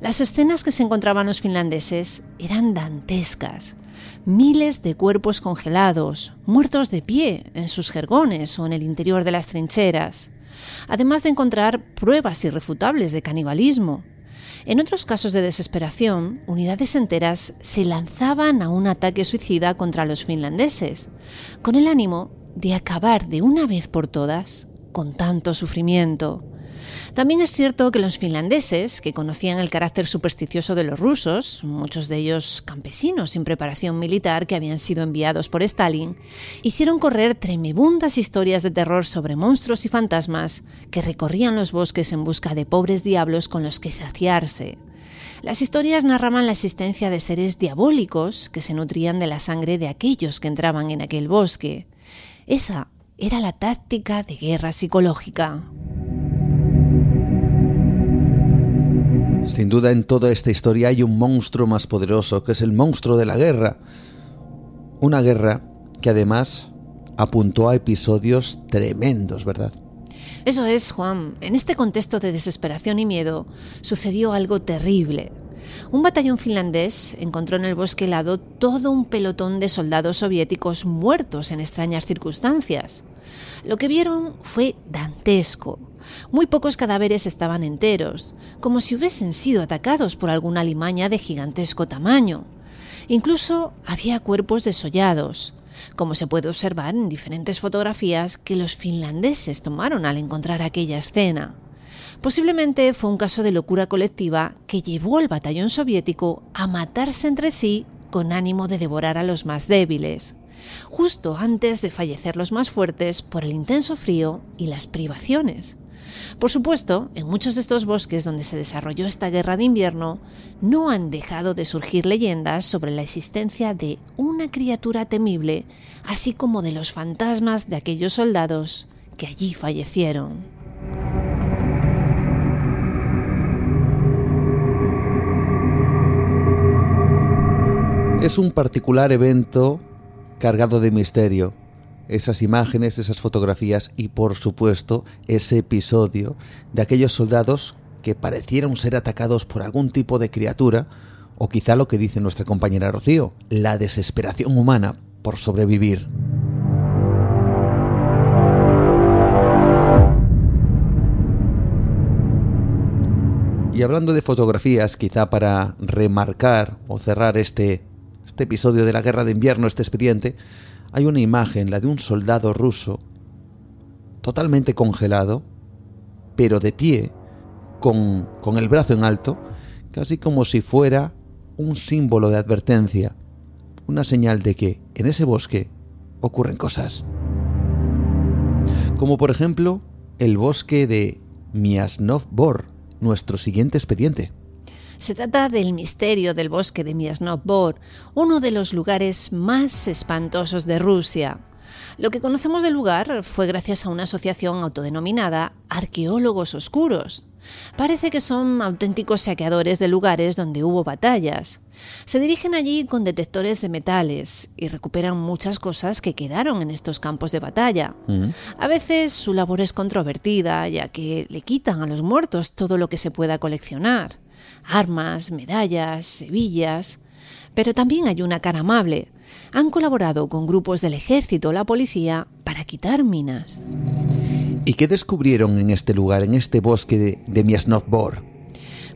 Las escenas que se encontraban los finlandeses eran dantescas. Miles de cuerpos congelados, muertos de pie en sus jergones o en el interior de las trincheras, además de encontrar pruebas irrefutables de canibalismo. En otros casos de desesperación, unidades enteras se lanzaban a un ataque suicida contra los finlandeses, con el ánimo de acabar de una vez por todas con tanto sufrimiento. También es cierto que los finlandeses, que conocían el carácter supersticioso de los rusos, muchos de ellos campesinos sin preparación militar que habían sido enviados por Stalin, hicieron correr tremebundas historias de terror sobre monstruos y fantasmas que recorrían los bosques en busca de pobres diablos con los que saciarse. Las historias narraban la existencia de seres diabólicos que se nutrían de la sangre de aquellos que entraban en aquel bosque. Esa era la táctica de guerra psicológica. Sin duda en toda esta historia hay un monstruo más poderoso, que es el monstruo de la guerra. Una guerra que además apuntó a episodios tremendos, ¿verdad? Eso es, Juan. En este contexto de desesperación y miedo sucedió algo terrible. Un batallón finlandés encontró en el bosque helado todo un pelotón de soldados soviéticos muertos en extrañas circunstancias. Lo que vieron fue dantesco. Muy pocos cadáveres estaban enteros, como si hubiesen sido atacados por alguna alimaña de gigantesco tamaño. Incluso había cuerpos desollados, como se puede observar en diferentes fotografías que los finlandeses tomaron al encontrar aquella escena. Posiblemente fue un caso de locura colectiva que llevó al batallón soviético a matarse entre sí con ánimo de devorar a los más débiles, justo antes de fallecer los más fuertes por el intenso frío y las privaciones. Por supuesto, en muchos de estos bosques donde se desarrolló esta guerra de invierno, no han dejado de surgir leyendas sobre la existencia de una criatura temible, así como de los fantasmas de aquellos soldados que allí fallecieron. Es un particular evento cargado de misterio esas imágenes, esas fotografías y por supuesto ese episodio de aquellos soldados que parecieron ser atacados por algún tipo de criatura o quizá lo que dice nuestra compañera Rocío, la desesperación humana por sobrevivir. Y hablando de fotografías, quizá para remarcar o cerrar este, este episodio de la guerra de invierno, este expediente, hay una imagen, la de un soldado ruso, totalmente congelado, pero de pie, con, con el brazo en alto, casi como si fuera un símbolo de advertencia, una señal de que en ese bosque ocurren cosas. Como por ejemplo el bosque de Miasnov Bor, nuestro siguiente expediente. Se trata del misterio del bosque de Miasnov Bor, uno de los lugares más espantosos de Rusia. Lo que conocemos del lugar fue gracias a una asociación autodenominada Arqueólogos Oscuros. Parece que son auténticos saqueadores de lugares donde hubo batallas. Se dirigen allí con detectores de metales y recuperan muchas cosas que quedaron en estos campos de batalla. A veces su labor es controvertida, ya que le quitan a los muertos todo lo que se pueda coleccionar. Armas, medallas, hebillas. Pero también hay una cara amable. Han colaborado con grupos del ejército o la policía para quitar minas. ¿Y qué descubrieron en este lugar, en este bosque de, de Miasnov Bor?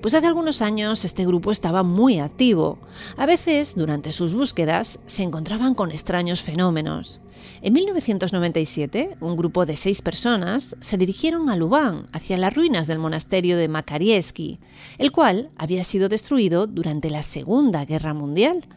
Pues hace algunos años este grupo estaba muy activo. A veces, durante sus búsquedas, se encontraban con extraños fenómenos. En 1997, un grupo de seis personas se dirigieron a Lubán, hacia las ruinas del monasterio de Makarieski, el cual había sido destruido durante la Segunda Guerra Mundial.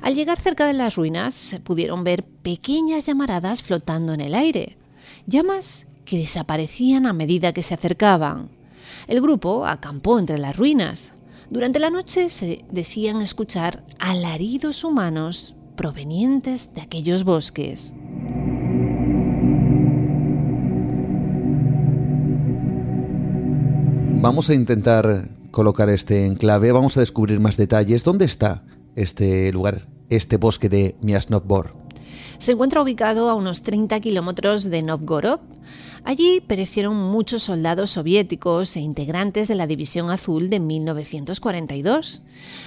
Al llegar cerca de las ruinas, pudieron ver pequeñas llamaradas flotando en el aire. Llamas que desaparecían a medida que se acercaban. El grupo acampó entre las ruinas. Durante la noche se decían escuchar alaridos humanos provenientes de aquellos bosques. Vamos a intentar colocar este enclave, vamos a descubrir más detalles. ¿Dónde está este lugar, este bosque de Miasnov Bor? Se encuentra ubicado a unos 30 kilómetros de Novgorod. Allí perecieron muchos soldados soviéticos e integrantes de la División Azul de 1942.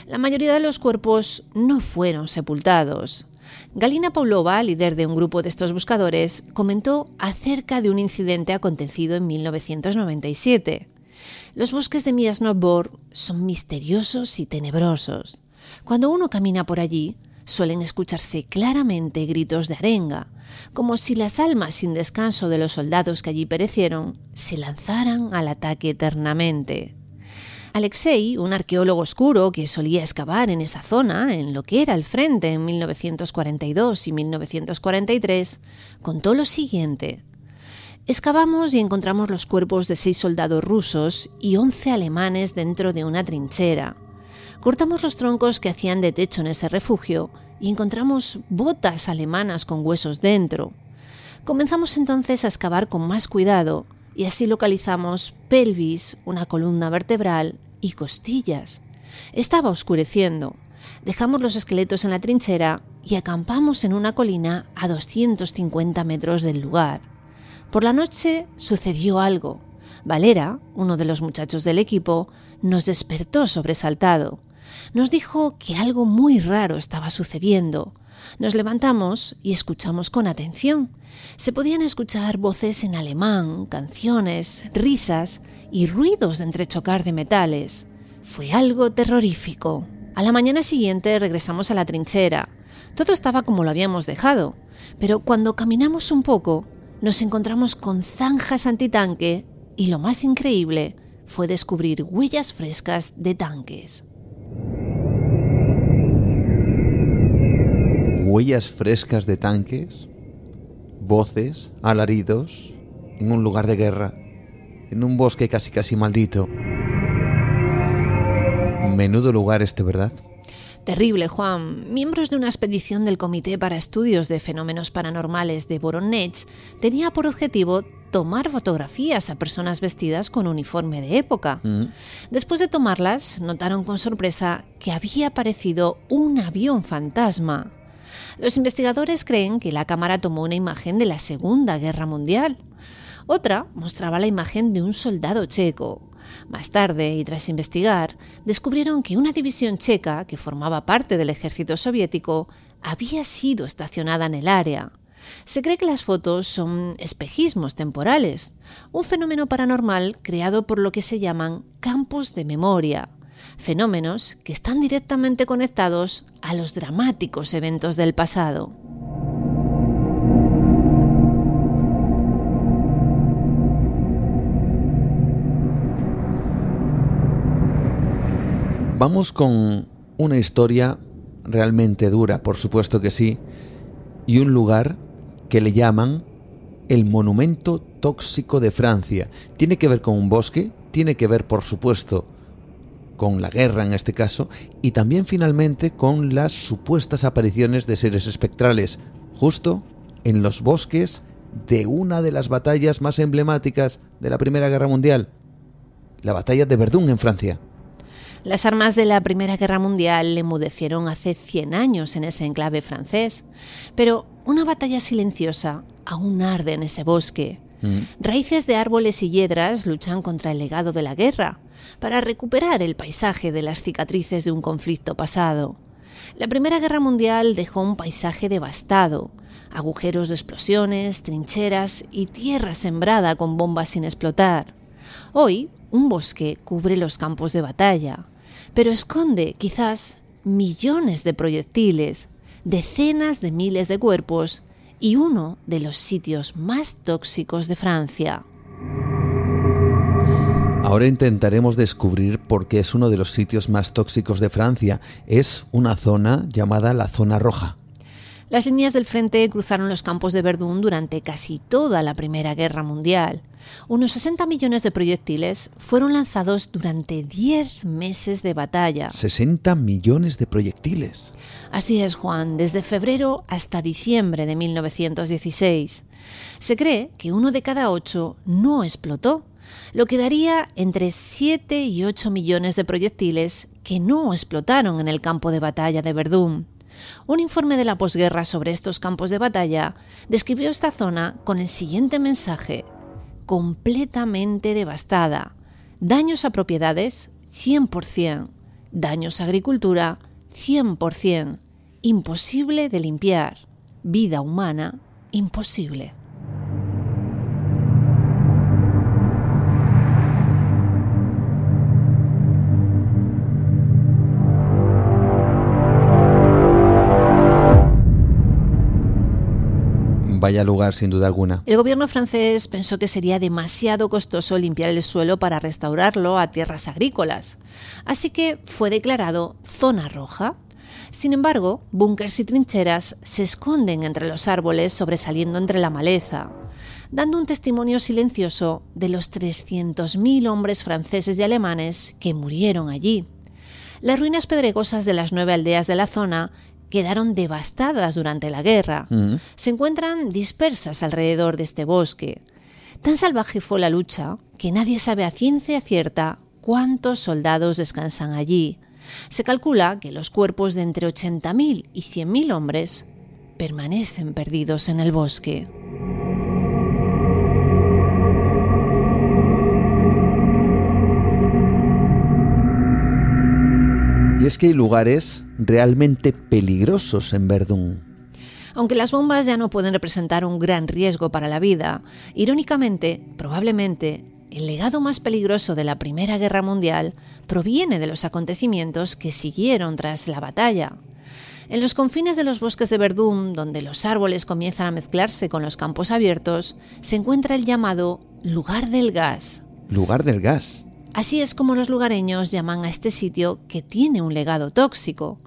La mayoría de los cuerpos no fueron sepultados. Galina Pavlova, líder de un grupo de estos buscadores, comentó acerca de un incidente acontecido en 1997. Los bosques de Miasnovbor son misteriosos y tenebrosos. Cuando uno camina por allí, suelen escucharse claramente gritos de arenga, como si las almas sin descanso de los soldados que allí perecieron se lanzaran al ataque eternamente. Alexei, un arqueólogo oscuro que solía excavar en esa zona, en lo que era el frente en 1942 y 1943, contó lo siguiente. Excavamos y encontramos los cuerpos de seis soldados rusos y once alemanes dentro de una trinchera. Cortamos los troncos que hacían de techo en ese refugio y encontramos botas alemanas con huesos dentro. Comenzamos entonces a excavar con más cuidado y así localizamos pelvis, una columna vertebral y costillas. Estaba oscureciendo. Dejamos los esqueletos en la trinchera y acampamos en una colina a 250 metros del lugar. Por la noche sucedió algo. Valera, uno de los muchachos del equipo, nos despertó sobresaltado. Nos dijo que algo muy raro estaba sucediendo. Nos levantamos y escuchamos con atención. Se podían escuchar voces en alemán, canciones, risas y ruidos de entrechocar de metales. Fue algo terrorífico. A la mañana siguiente regresamos a la trinchera. Todo estaba como lo habíamos dejado, pero cuando caminamos un poco, nos encontramos con zanjas antitanque y lo más increíble fue descubrir huellas frescas de tanques. Huellas frescas de tanques, voces, alaridos, en un lugar de guerra, en un bosque casi casi maldito. Menudo lugar este, ¿verdad? Terrible, Juan. Miembros de una expedición del Comité para Estudios de Fenómenos Paranormales de Voronezh tenía por objetivo tomar fotografías a personas vestidas con uniforme de época. Mm. Después de tomarlas, notaron con sorpresa que había aparecido un avión fantasma. Los investigadores creen que la cámara tomó una imagen de la Segunda Guerra Mundial. Otra mostraba la imagen de un soldado checo. Más tarde, y tras investigar, descubrieron que una división checa, que formaba parte del ejército soviético, había sido estacionada en el área. Se cree que las fotos son espejismos temporales, un fenómeno paranormal creado por lo que se llaman campos de memoria, fenómenos que están directamente conectados a los dramáticos eventos del pasado. Vamos con una historia realmente dura, por supuesto que sí, y un lugar que le llaman el Monumento Tóxico de Francia. Tiene que ver con un bosque, tiene que ver, por supuesto, con la guerra en este caso, y también finalmente con las supuestas apariciones de seres espectrales, justo en los bosques de una de las batallas más emblemáticas de la Primera Guerra Mundial, la batalla de Verdún en Francia. Las armas de la Primera Guerra Mundial le emudecieron hace 100 años en ese enclave francés, pero una batalla silenciosa aún arde en ese bosque. Mm. Raíces de árboles y hiedras luchan contra el legado de la guerra, para recuperar el paisaje de las cicatrices de un conflicto pasado. La Primera Guerra Mundial dejó un paisaje devastado, agujeros de explosiones, trincheras y tierra sembrada con bombas sin explotar. Hoy, un bosque cubre los campos de batalla, pero esconde quizás millones de proyectiles, decenas de miles de cuerpos y uno de los sitios más tóxicos de Francia. Ahora intentaremos descubrir por qué es uno de los sitios más tóxicos de Francia. Es una zona llamada la Zona Roja. Las líneas del frente cruzaron los campos de Verdún durante casi toda la Primera Guerra Mundial. Unos 60 millones de proyectiles fueron lanzados durante 10 meses de batalla. 60 millones de proyectiles. Así es, Juan, desde febrero hasta diciembre de 1916. Se cree que uno de cada ocho no explotó, lo que daría entre 7 y 8 millones de proyectiles que no explotaron en el campo de batalla de Verdún. Un informe de la posguerra sobre estos campos de batalla describió esta zona con el siguiente mensaje, completamente devastada, daños a propiedades 100%, daños a agricultura 100%, imposible de limpiar, vida humana imposible. Vaya lugar sin duda alguna. El gobierno francés pensó que sería demasiado costoso limpiar el suelo para restaurarlo a tierras agrícolas, así que fue declarado zona roja. Sin embargo, búnkers y trincheras se esconden entre los árboles sobresaliendo entre la maleza, dando un testimonio silencioso de los 300.000 hombres franceses y alemanes que murieron allí. Las ruinas pedregosas de las nueve aldeas de la zona quedaron devastadas durante la guerra. Mm. Se encuentran dispersas alrededor de este bosque. Tan salvaje fue la lucha que nadie sabe a ciencia cierta cuántos soldados descansan allí. Se calcula que los cuerpos de entre 80.000 y 100.000 hombres permanecen perdidos en el bosque. Y es que hay lugares realmente peligrosos en Verdún. Aunque las bombas ya no pueden representar un gran riesgo para la vida, irónicamente, probablemente, el legado más peligroso de la Primera Guerra Mundial proviene de los acontecimientos que siguieron tras la batalla. En los confines de los bosques de Verdún, donde los árboles comienzan a mezclarse con los campos abiertos, se encuentra el llamado lugar del gas. Lugar del gas. Así es como los lugareños llaman a este sitio que tiene un legado tóxico.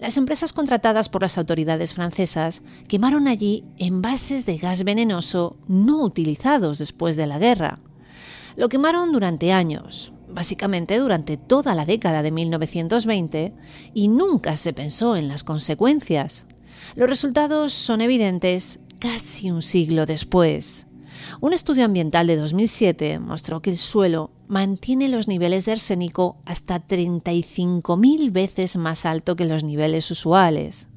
Las empresas contratadas por las autoridades francesas quemaron allí envases de gas venenoso no utilizados después de la guerra. Lo quemaron durante años, básicamente durante toda la década de 1920, y nunca se pensó en las consecuencias. Los resultados son evidentes casi un siglo después. Un estudio ambiental de 2007 mostró que el suelo mantiene los niveles de arsénico hasta 35.000 veces más alto que los niveles usuales.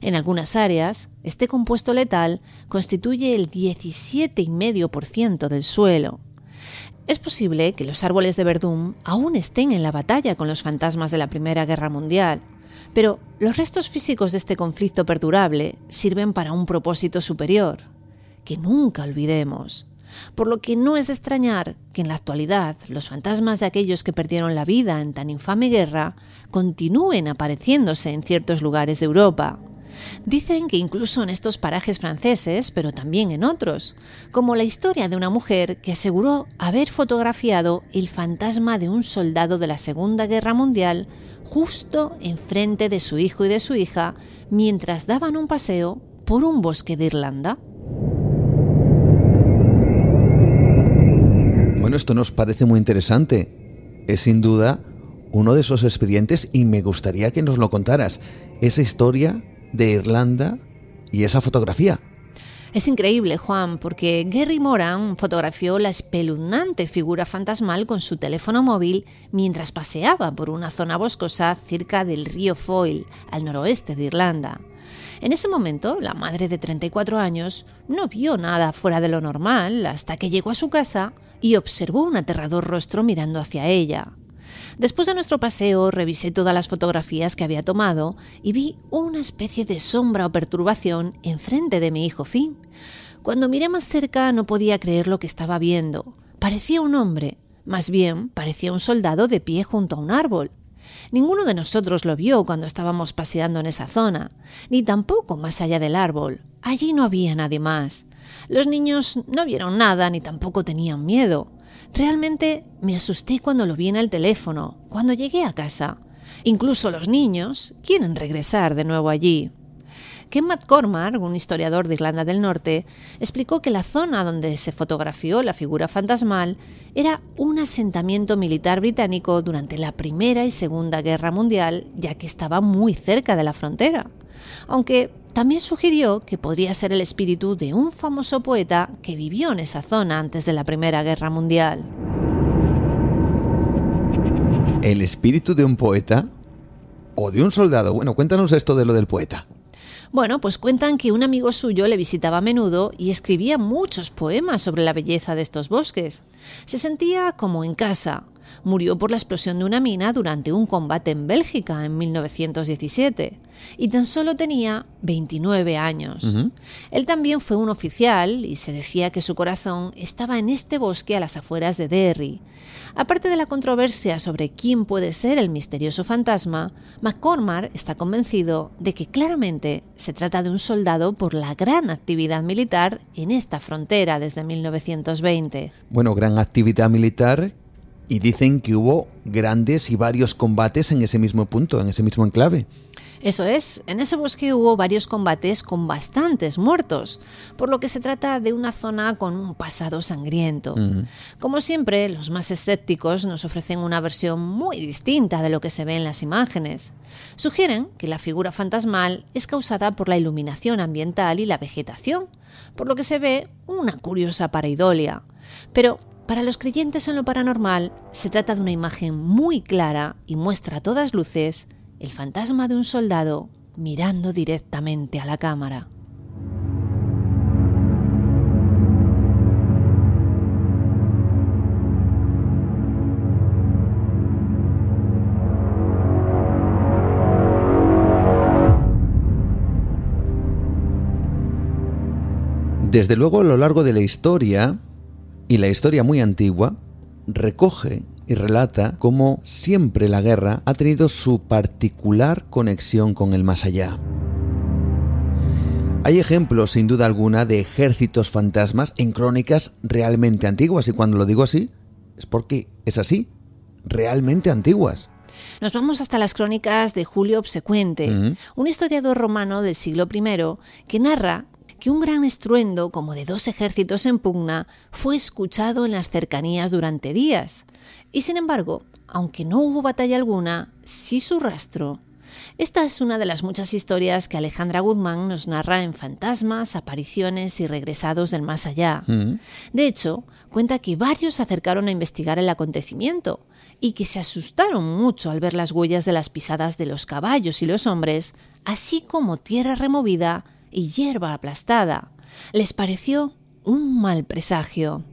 En algunas áreas, este compuesto letal constituye el 17,5% del suelo. Es posible que los árboles de Verdún aún estén en la batalla con los fantasmas de la Primera Guerra Mundial, pero los restos físicos de este conflicto perdurable sirven para un propósito superior, que nunca olvidemos por lo que no es extrañar que en la actualidad los fantasmas de aquellos que perdieron la vida en tan infame guerra continúen apareciéndose en ciertos lugares de Europa. Dicen que incluso en estos parajes franceses, pero también en otros, como la historia de una mujer que aseguró haber fotografiado el fantasma de un soldado de la Segunda Guerra Mundial justo enfrente de su hijo y de su hija mientras daban un paseo por un bosque de Irlanda. Esto nos parece muy interesante. Es sin duda uno de esos expedientes y me gustaría que nos lo contaras. Esa historia de Irlanda y esa fotografía. Es increíble, Juan, porque Gary Moran fotografió la espeluznante figura fantasmal con su teléfono móvil mientras paseaba por una zona boscosa cerca del río Foyle, al noroeste de Irlanda. En ese momento, la madre de 34 años no vio nada fuera de lo normal hasta que llegó a su casa y observó un aterrador rostro mirando hacia ella. Después de nuestro paseo revisé todas las fotografías que había tomado y vi una especie de sombra o perturbación enfrente de mi hijo Finn. Cuando miré más cerca no podía creer lo que estaba viendo. Parecía un hombre, más bien parecía un soldado de pie junto a un árbol. Ninguno de nosotros lo vio cuando estábamos paseando en esa zona, ni tampoco más allá del árbol. Allí no había nadie más. Los niños no vieron nada ni tampoco tenían miedo. Realmente me asusté cuando lo vi en el teléfono, cuando llegué a casa. Incluso los niños quieren regresar de nuevo allí. Ken McCormack, un historiador de Irlanda del Norte, explicó que la zona donde se fotografió la figura fantasmal era un asentamiento militar británico durante la Primera y Segunda Guerra Mundial, ya que estaba muy cerca de la frontera. Aunque también sugirió que podría ser el espíritu de un famoso poeta que vivió en esa zona antes de la Primera Guerra Mundial. ¿El espíritu de un poeta? ¿O de un soldado? Bueno, cuéntanos esto de lo del poeta. Bueno, pues cuentan que un amigo suyo le visitaba a menudo y escribía muchos poemas sobre la belleza de estos bosques. Se sentía como en casa, murió por la explosión de una mina durante un combate en Bélgica en 1917 y tan solo tenía 29 años. Él también fue un oficial y se decía que su corazón estaba en este bosque a las afueras de Derry. Aparte de la controversia sobre quién puede ser el misterioso fantasma, McCormack está convencido de que claramente se trata de un soldado por la gran actividad militar en esta frontera desde 1920. Bueno, gran actividad militar y dicen que hubo grandes y varios combates en ese mismo punto, en ese mismo enclave. Eso es, en ese bosque hubo varios combates con bastantes muertos, por lo que se trata de una zona con un pasado sangriento. Como siempre, los más escépticos nos ofrecen una versión muy distinta de lo que se ve en las imágenes. Sugieren que la figura fantasmal es causada por la iluminación ambiental y la vegetación, por lo que se ve una curiosa pareidolia. Pero para los creyentes en lo paranormal, se trata de una imagen muy clara y muestra a todas luces el fantasma de un soldado mirando directamente a la cámara. Desde luego, a lo largo de la historia, y la historia muy antigua recoge y relata cómo siempre la guerra ha tenido su particular conexión con el más allá. Hay ejemplos, sin duda alguna, de ejércitos fantasmas en crónicas realmente antiguas, y cuando lo digo así, es porque es así, realmente antiguas. Nos vamos hasta las crónicas de Julio Obsecuente, un historiador romano del siglo I que narra que un gran estruendo, como de dos ejércitos en pugna, fue escuchado en las cercanías durante días. Y sin embargo, aunque no hubo batalla alguna, sí su rastro. Esta es una de las muchas historias que Alejandra Guzmán nos narra en Fantasmas, Apariciones y Regresados del Más Allá. Mm. De hecho, cuenta que varios se acercaron a investigar el acontecimiento y que se asustaron mucho al ver las huellas de las pisadas de los caballos y los hombres, así como tierra removida y hierba aplastada. Les pareció un mal presagio.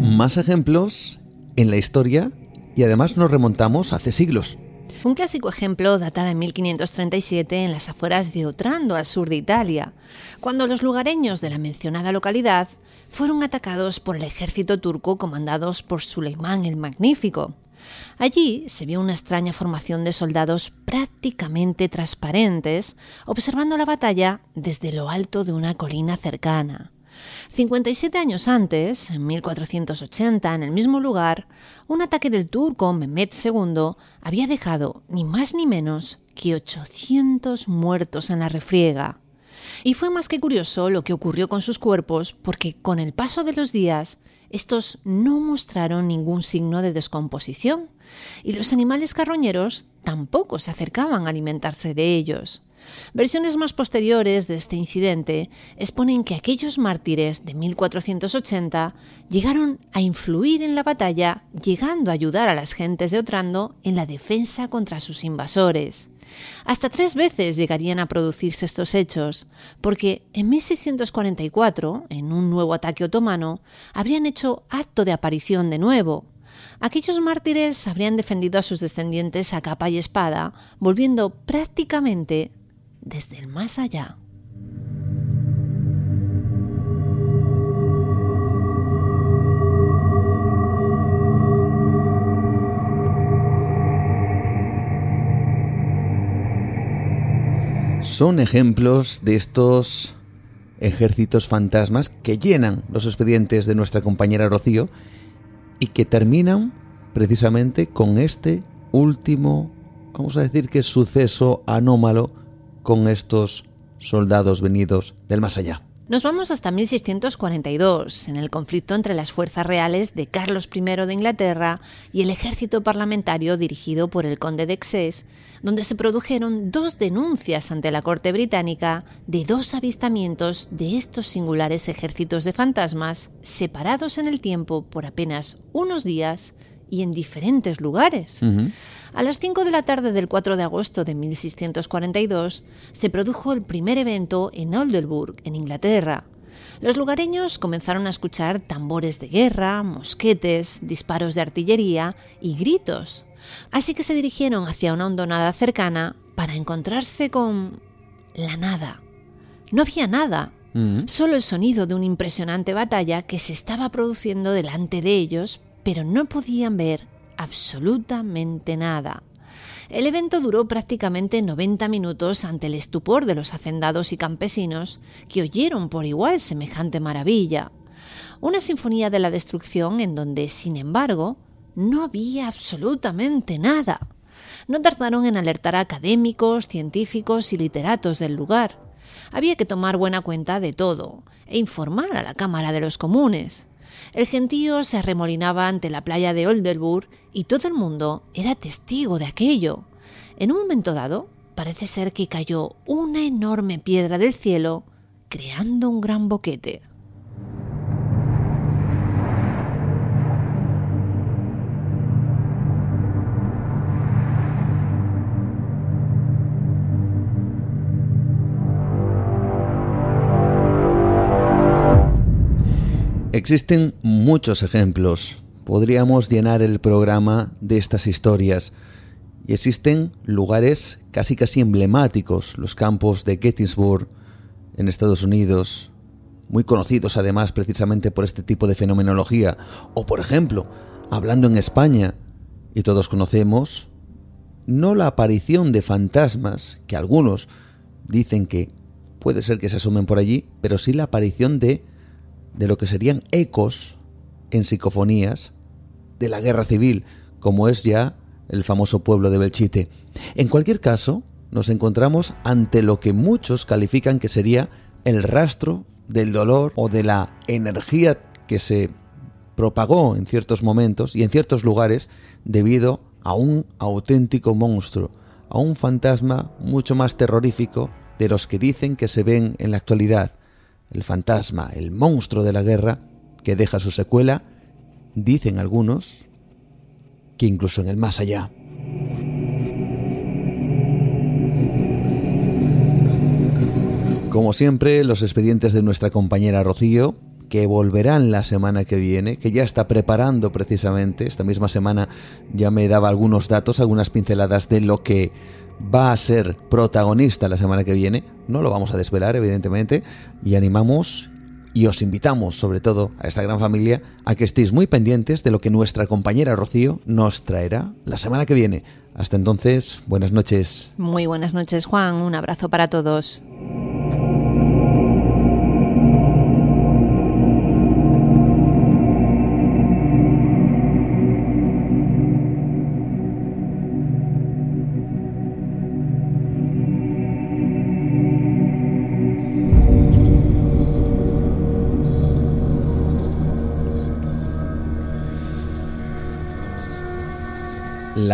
Más ejemplos en la historia y además nos remontamos hace siglos. Un clásico ejemplo data de 1537 en las afueras de Otrando, al sur de Italia, cuando los lugareños de la mencionada localidad fueron atacados por el ejército turco comandados por Suleimán el Magnífico. Allí se vio una extraña formación de soldados prácticamente transparentes, observando la batalla desde lo alto de una colina cercana. 57 años antes, en 1480, en el mismo lugar, un ataque del turco Mehmed II había dejado ni más ni menos que 800 muertos en la refriega. Y fue más que curioso lo que ocurrió con sus cuerpos, porque con el paso de los días, estos no mostraron ningún signo de descomposición, y los animales carroñeros tampoco se acercaban a alimentarse de ellos. Versiones más posteriores de este incidente exponen que aquellos mártires de 1480 llegaron a influir en la batalla, llegando a ayudar a las gentes de Otrando en la defensa contra sus invasores. Hasta tres veces llegarían a producirse estos hechos, porque en 1644, en un nuevo ataque otomano, habrían hecho acto de aparición de nuevo. Aquellos mártires habrían defendido a sus descendientes a capa y espada, volviendo prácticamente desde el más allá. Son ejemplos de estos ejércitos fantasmas que llenan los expedientes de nuestra compañera Rocío y que terminan precisamente con este último, vamos a decir que suceso anómalo con estos soldados venidos del más allá. Nos vamos hasta 1642, en el conflicto entre las fuerzas reales de Carlos I de Inglaterra y el ejército parlamentario dirigido por el conde de Exes, donde se produjeron dos denuncias ante la corte británica de dos avistamientos de estos singulares ejércitos de fantasmas separados en el tiempo por apenas unos días y en diferentes lugares. A las 5 de la tarde del 4 de agosto de 1642 se produjo el primer evento en Oldenburg, en Inglaterra. Los lugareños comenzaron a escuchar tambores de guerra, mosquetes, disparos de artillería y gritos. Así que se dirigieron hacia una hondonada cercana para encontrarse con la nada. No había nada, mm. solo el sonido de una impresionante batalla que se estaba produciendo delante de ellos pero no podían ver absolutamente nada. El evento duró prácticamente 90 minutos ante el estupor de los hacendados y campesinos que oyeron por igual semejante maravilla. Una sinfonía de la destrucción en donde, sin embargo, no había absolutamente nada. No tardaron en alertar a académicos, científicos y literatos del lugar. Había que tomar buena cuenta de todo e informar a la Cámara de los Comunes. El gentío se arremolinaba ante la playa de Oldenburg y todo el mundo era testigo de aquello. En un momento dado, parece ser que cayó una enorme piedra del cielo, creando un gran boquete. Existen muchos ejemplos. Podríamos llenar el programa de estas historias. Y existen lugares casi casi emblemáticos, los campos de Gettysburg en Estados Unidos, muy conocidos además precisamente por este tipo de fenomenología. O por ejemplo, hablando en España, y todos conocemos, no la aparición de fantasmas, que algunos dicen que puede ser que se asomen por allí, pero sí la aparición de de lo que serían ecos en psicofonías de la guerra civil, como es ya el famoso pueblo de Belchite. En cualquier caso, nos encontramos ante lo que muchos califican que sería el rastro del dolor o de la energía que se propagó en ciertos momentos y en ciertos lugares debido a un auténtico monstruo, a un fantasma mucho más terrorífico de los que dicen que se ven en la actualidad, el fantasma, el monstruo de la guerra, que deja su secuela, dicen algunos, que incluso en el más allá. Como siempre, los expedientes de nuestra compañera Rocío, que volverán la semana que viene, que ya está preparando precisamente, esta misma semana ya me daba algunos datos, algunas pinceladas de lo que va a ser protagonista la semana que viene. No lo vamos a desvelar, evidentemente, y animamos y os invitamos, sobre todo a esta gran familia, a que estéis muy pendientes de lo que nuestra compañera Rocío nos traerá la semana que viene. Hasta entonces, buenas noches. Muy buenas noches, Juan. Un abrazo para todos.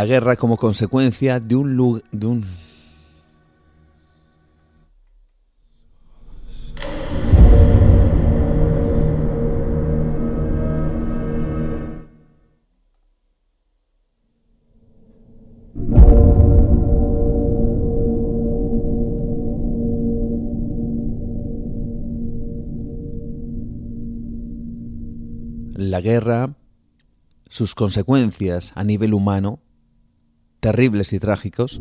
La guerra como consecuencia de un, de un La guerra, sus consecuencias a nivel humano, terribles y trágicos.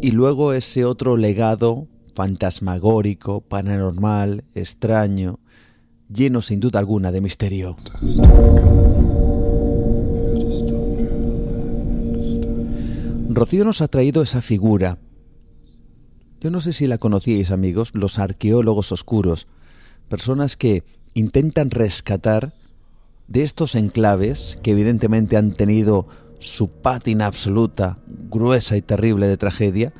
Y luego ese otro legado fantasmagórico, paranormal, extraño, lleno sin duda alguna de misterio. Rocío nos ha traído esa figura. Yo no sé si la conocíais amigos, los arqueólogos oscuros, personas que intentan rescatar de estos enclaves que evidentemente han tenido su pátina absoluta, gruesa y terrible de tragedia,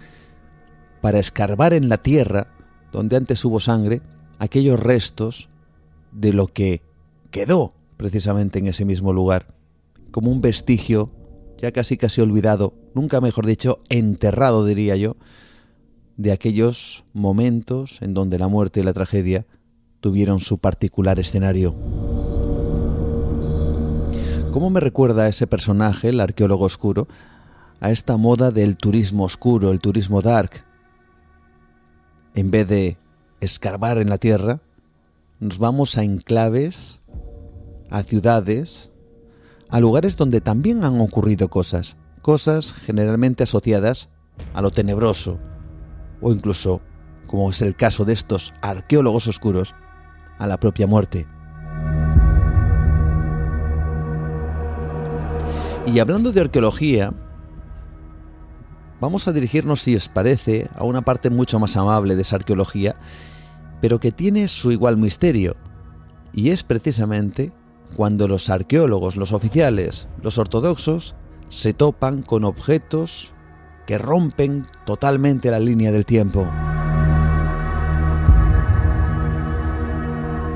para escarbar en la tierra, donde antes hubo sangre, aquellos restos de lo que quedó precisamente en ese mismo lugar, como un vestigio ya casi casi olvidado, nunca mejor dicho, enterrado diría yo, de aquellos momentos en donde la muerte y la tragedia tuvieron su particular escenario. ¿Cómo me recuerda a ese personaje, el arqueólogo oscuro, a esta moda del turismo oscuro, el turismo dark? En vez de escarbar en la tierra, nos vamos a enclaves, a ciudades, a lugares donde también han ocurrido cosas, cosas generalmente asociadas a lo tenebroso, o incluso, como es el caso de estos arqueólogos oscuros, a la propia muerte. Y hablando de arqueología, vamos a dirigirnos, si os parece, a una parte mucho más amable de esa arqueología, pero que tiene su igual misterio, y es precisamente cuando los arqueólogos, los oficiales, los ortodoxos, se topan con objetos que rompen totalmente la línea del tiempo.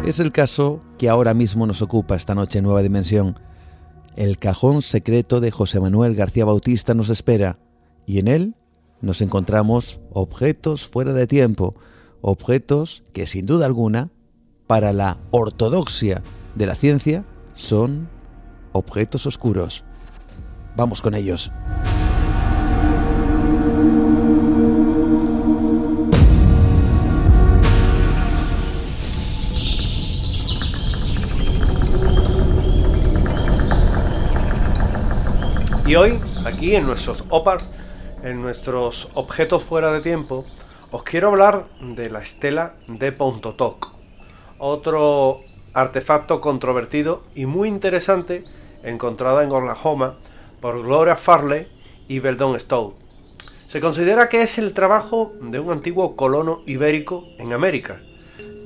Es el caso que ahora mismo nos ocupa esta noche en Nueva Dimensión. El cajón secreto de José Manuel García Bautista nos espera y en él nos encontramos objetos fuera de tiempo, objetos que sin duda alguna, para la ortodoxia de la ciencia, son objetos oscuros. Vamos con ellos. Y hoy, aquí en nuestros OPARS, en nuestros objetos fuera de tiempo, os quiero hablar de la estela de Pontotoc, otro artefacto controvertido y muy interesante encontrada en Oklahoma por Gloria Farley y Beldon Stowe. Se considera que es el trabajo de un antiguo colono ibérico en América,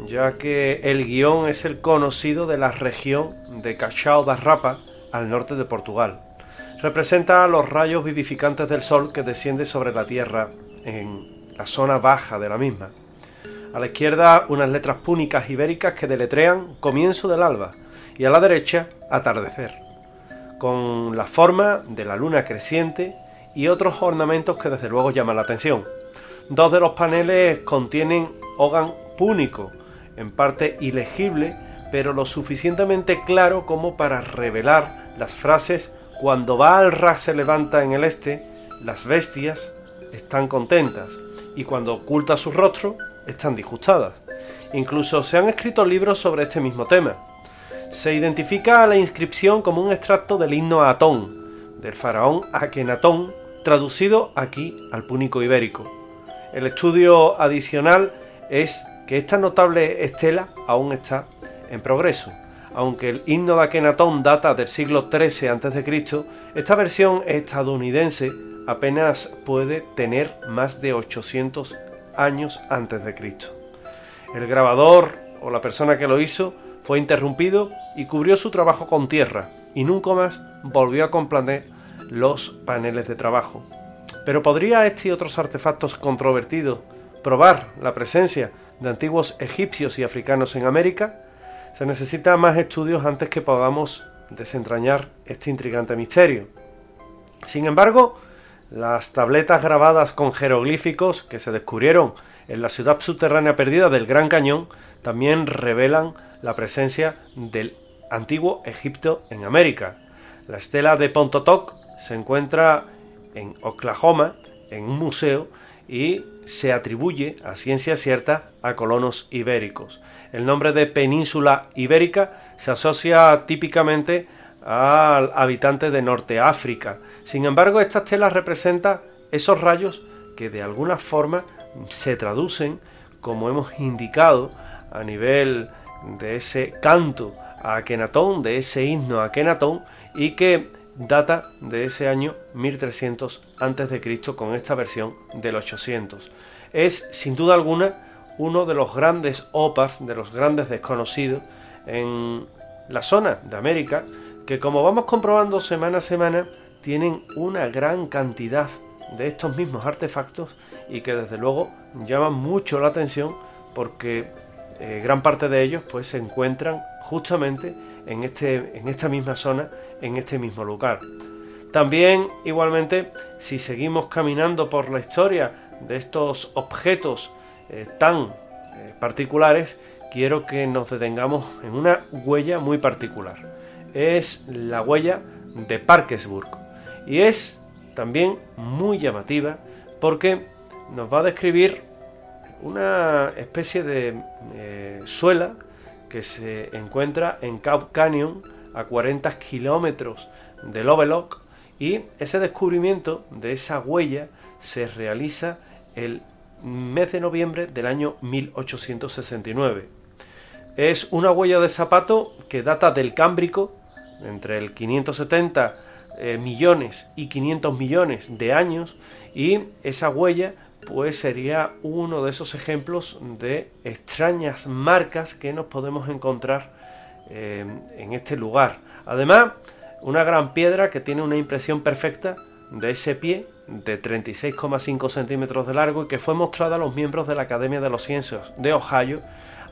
ya que el guion es el conocido de la región de Cachao da Rapa al norte de Portugal representa los rayos vivificantes del sol que desciende sobre la Tierra en la zona baja de la misma. A la izquierda unas letras púnicas ibéricas que deletrean comienzo del alba y a la derecha atardecer, con la forma de la luna creciente y otros ornamentos que desde luego llaman la atención. Dos de los paneles contienen hogan púnico, en parte ilegible, pero lo suficientemente claro como para revelar las frases cuando Baal se levanta en el este, las bestias están contentas y cuando oculta su rostro están disgustadas. Incluso se han escrito libros sobre este mismo tema. Se identifica a la inscripción como un extracto del himno a Atón, del faraón Akenatón, traducido aquí al púnico ibérico. El estudio adicional es que esta notable estela aún está en progreso. Aunque el himno de Akenatón data del siglo XIII a.C., esta versión estadounidense apenas puede tener más de 800 años antes de Cristo. El grabador o la persona que lo hizo fue interrumpido y cubrió su trabajo con tierra y nunca más volvió a complaner los paneles de trabajo. Pero ¿podría este y otros artefactos controvertidos probar la presencia de antiguos egipcios y africanos en América? Se necesita más estudios antes que podamos desentrañar este intrigante misterio. Sin embargo, las tabletas grabadas con jeroglíficos que se descubrieron en la ciudad subterránea perdida del Gran Cañón también revelan la presencia del antiguo Egipto en América. La estela de Pontotoc se encuentra en Oklahoma, en un museo, y se atribuye a ciencia cierta a colonos ibéricos. El nombre de península ibérica se asocia típicamente al habitante de Norte África. Sin embargo, esta estela representa esos rayos que de alguna forma se traducen, como hemos indicado, a nivel de ese canto a Akenatón, de ese himno a Akenatón, y que data de ese año 1300 a.C. con esta versión del 800. Es, sin duda alguna, uno de los grandes opas, de los grandes desconocidos en la zona de América, que como vamos comprobando semana a semana, tienen una gran cantidad de estos mismos artefactos y que desde luego llaman mucho la atención porque eh, gran parte de ellos pues se encuentran justamente en, este, en esta misma zona, en este mismo lugar. También igualmente si seguimos caminando por la historia de estos objetos eh, tan eh, particulares, quiero que nos detengamos en una huella muy particular. Es la huella de Parkersburg y es también muy llamativa porque nos va a describir una especie de eh, suela que se encuentra en Cow Canyon a 40 kilómetros de Lovelock y ese descubrimiento de esa huella se realiza el mes de noviembre del año 1869. Es una huella de zapato que data del Cámbrico entre el 570 eh, millones y 500 millones de años y esa huella pues sería uno de esos ejemplos de extrañas marcas que nos podemos encontrar eh, en este lugar. Además, una gran piedra que tiene una impresión perfecta de ese pie de 36,5 centímetros de largo y que fue mostrada a los miembros de la Academia de los Ciencias de Ohio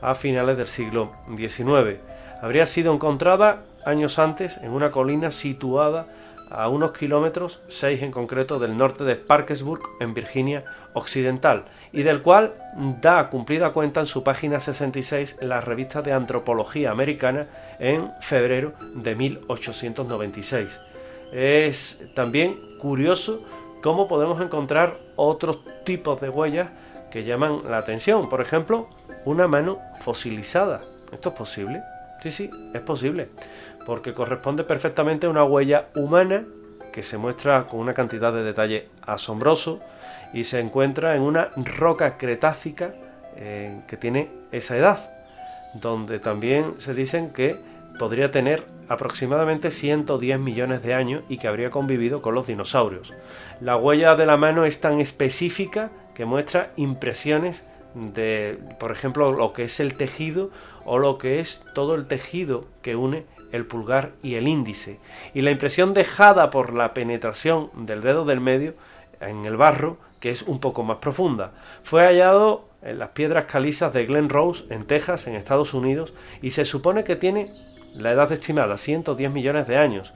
a finales del siglo XIX. Habría sido encontrada años antes en una colina situada a unos kilómetros, 6 en concreto, del norte de Parkersburg, en Virginia Occidental, y del cual da cumplida cuenta en su página 66 la revista de Antropología Americana en febrero de 1896. Es también curioso cómo podemos encontrar otros tipos de huellas que llaman la atención. Por ejemplo, una mano fosilizada. ¿Esto es posible? Sí, sí, es posible porque corresponde perfectamente a una huella humana que se muestra con una cantidad de detalle asombroso y se encuentra en una roca cretácica eh, que tiene esa edad, donde también se dicen que podría tener aproximadamente 110 millones de años y que habría convivido con los dinosaurios. La huella de la mano es tan específica que muestra impresiones de, por ejemplo, lo que es el tejido o lo que es todo el tejido que une el pulgar y el índice, y la impresión dejada por la penetración del dedo del medio en el barro, que es un poco más profunda. Fue hallado en las piedras calizas de Glen Rose, en Texas, en Estados Unidos, y se supone que tiene la edad estimada, 110 millones de años.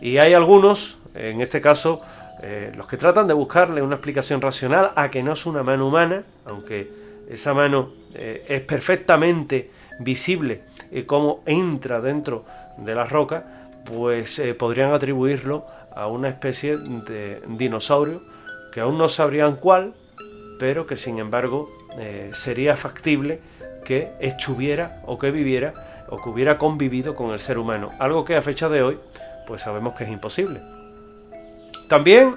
Y hay algunos, en este caso, eh, los que tratan de buscarle una explicación racional a que no es una mano humana, aunque esa mano eh, es perfectamente visible eh, cómo entra dentro de la roca, pues eh, podrían atribuirlo a una especie de dinosaurio que aún no sabrían cuál, pero que sin embargo eh, sería factible que estuviera o que viviera o que hubiera convivido con el ser humano, algo que a fecha de hoy pues sabemos que es imposible. También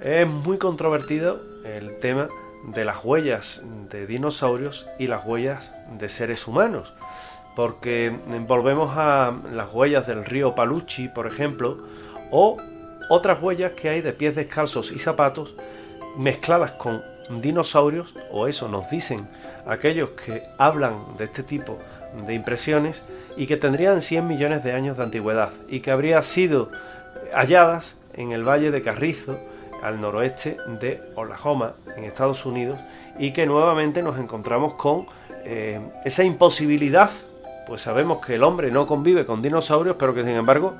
es muy controvertido el tema de las huellas de dinosaurios y las huellas de seres humanos, porque volvemos a las huellas del río Paluchi, por ejemplo, o otras huellas que hay de pies descalzos y zapatos mezcladas con dinosaurios, o eso nos dicen aquellos que hablan de este tipo de impresiones, y que tendrían 100 millones de años de antigüedad, y que habrían sido halladas en el valle de Carrizo, al noroeste de Oklahoma, en Estados Unidos, y que nuevamente nos encontramos con eh, esa imposibilidad, pues sabemos que el hombre no convive con dinosaurios, pero que sin embargo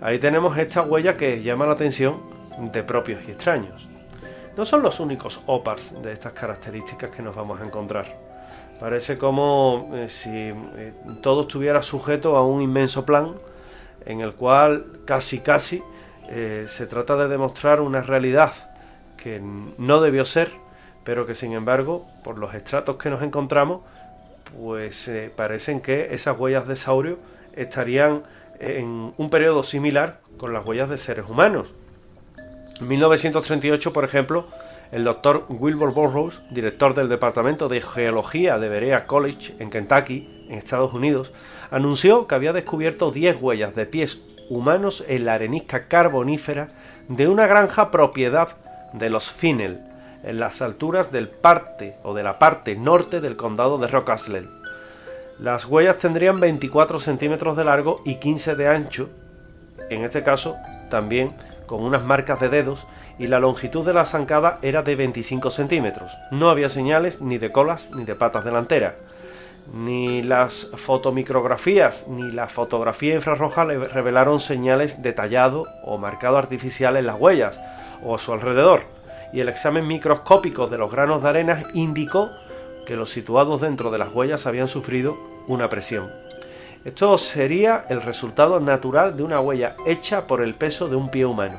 ahí tenemos esta huella que llama la atención de propios y extraños. No son los únicos opars de estas características que nos vamos a encontrar. Parece como eh, si eh, todo estuviera sujeto a un inmenso plan en el cual casi casi eh, se trata de demostrar una realidad que no debió ser, pero que sin embargo, por los estratos que nos encontramos, pues eh, parecen que esas huellas de saurio estarían en un periodo similar con las huellas de seres humanos. En 1938, por ejemplo, el doctor Wilbur Burroughs, director del Departamento de Geología de Berea College en Kentucky, en Estados Unidos, anunció que había descubierto 10 huellas de pies humanos en la arenisca carbonífera de una granja propiedad de los Finnell, en las alturas del parte o de la parte norte del condado de Rock Las huellas tendrían 24 centímetros de largo y 15 de ancho, en este caso también con unas marcas de dedos, y la longitud de la zancada era de 25 centímetros. No había señales ni de colas ni de patas delanteras ni las fotomicrografías ni la fotografía infrarroja le revelaron señales de tallado o marcado artificial en las huellas o a su alrededor, y el examen microscópico de los granos de arena indicó que los situados dentro de las huellas habían sufrido una presión. Esto sería el resultado natural de una huella hecha por el peso de un pie humano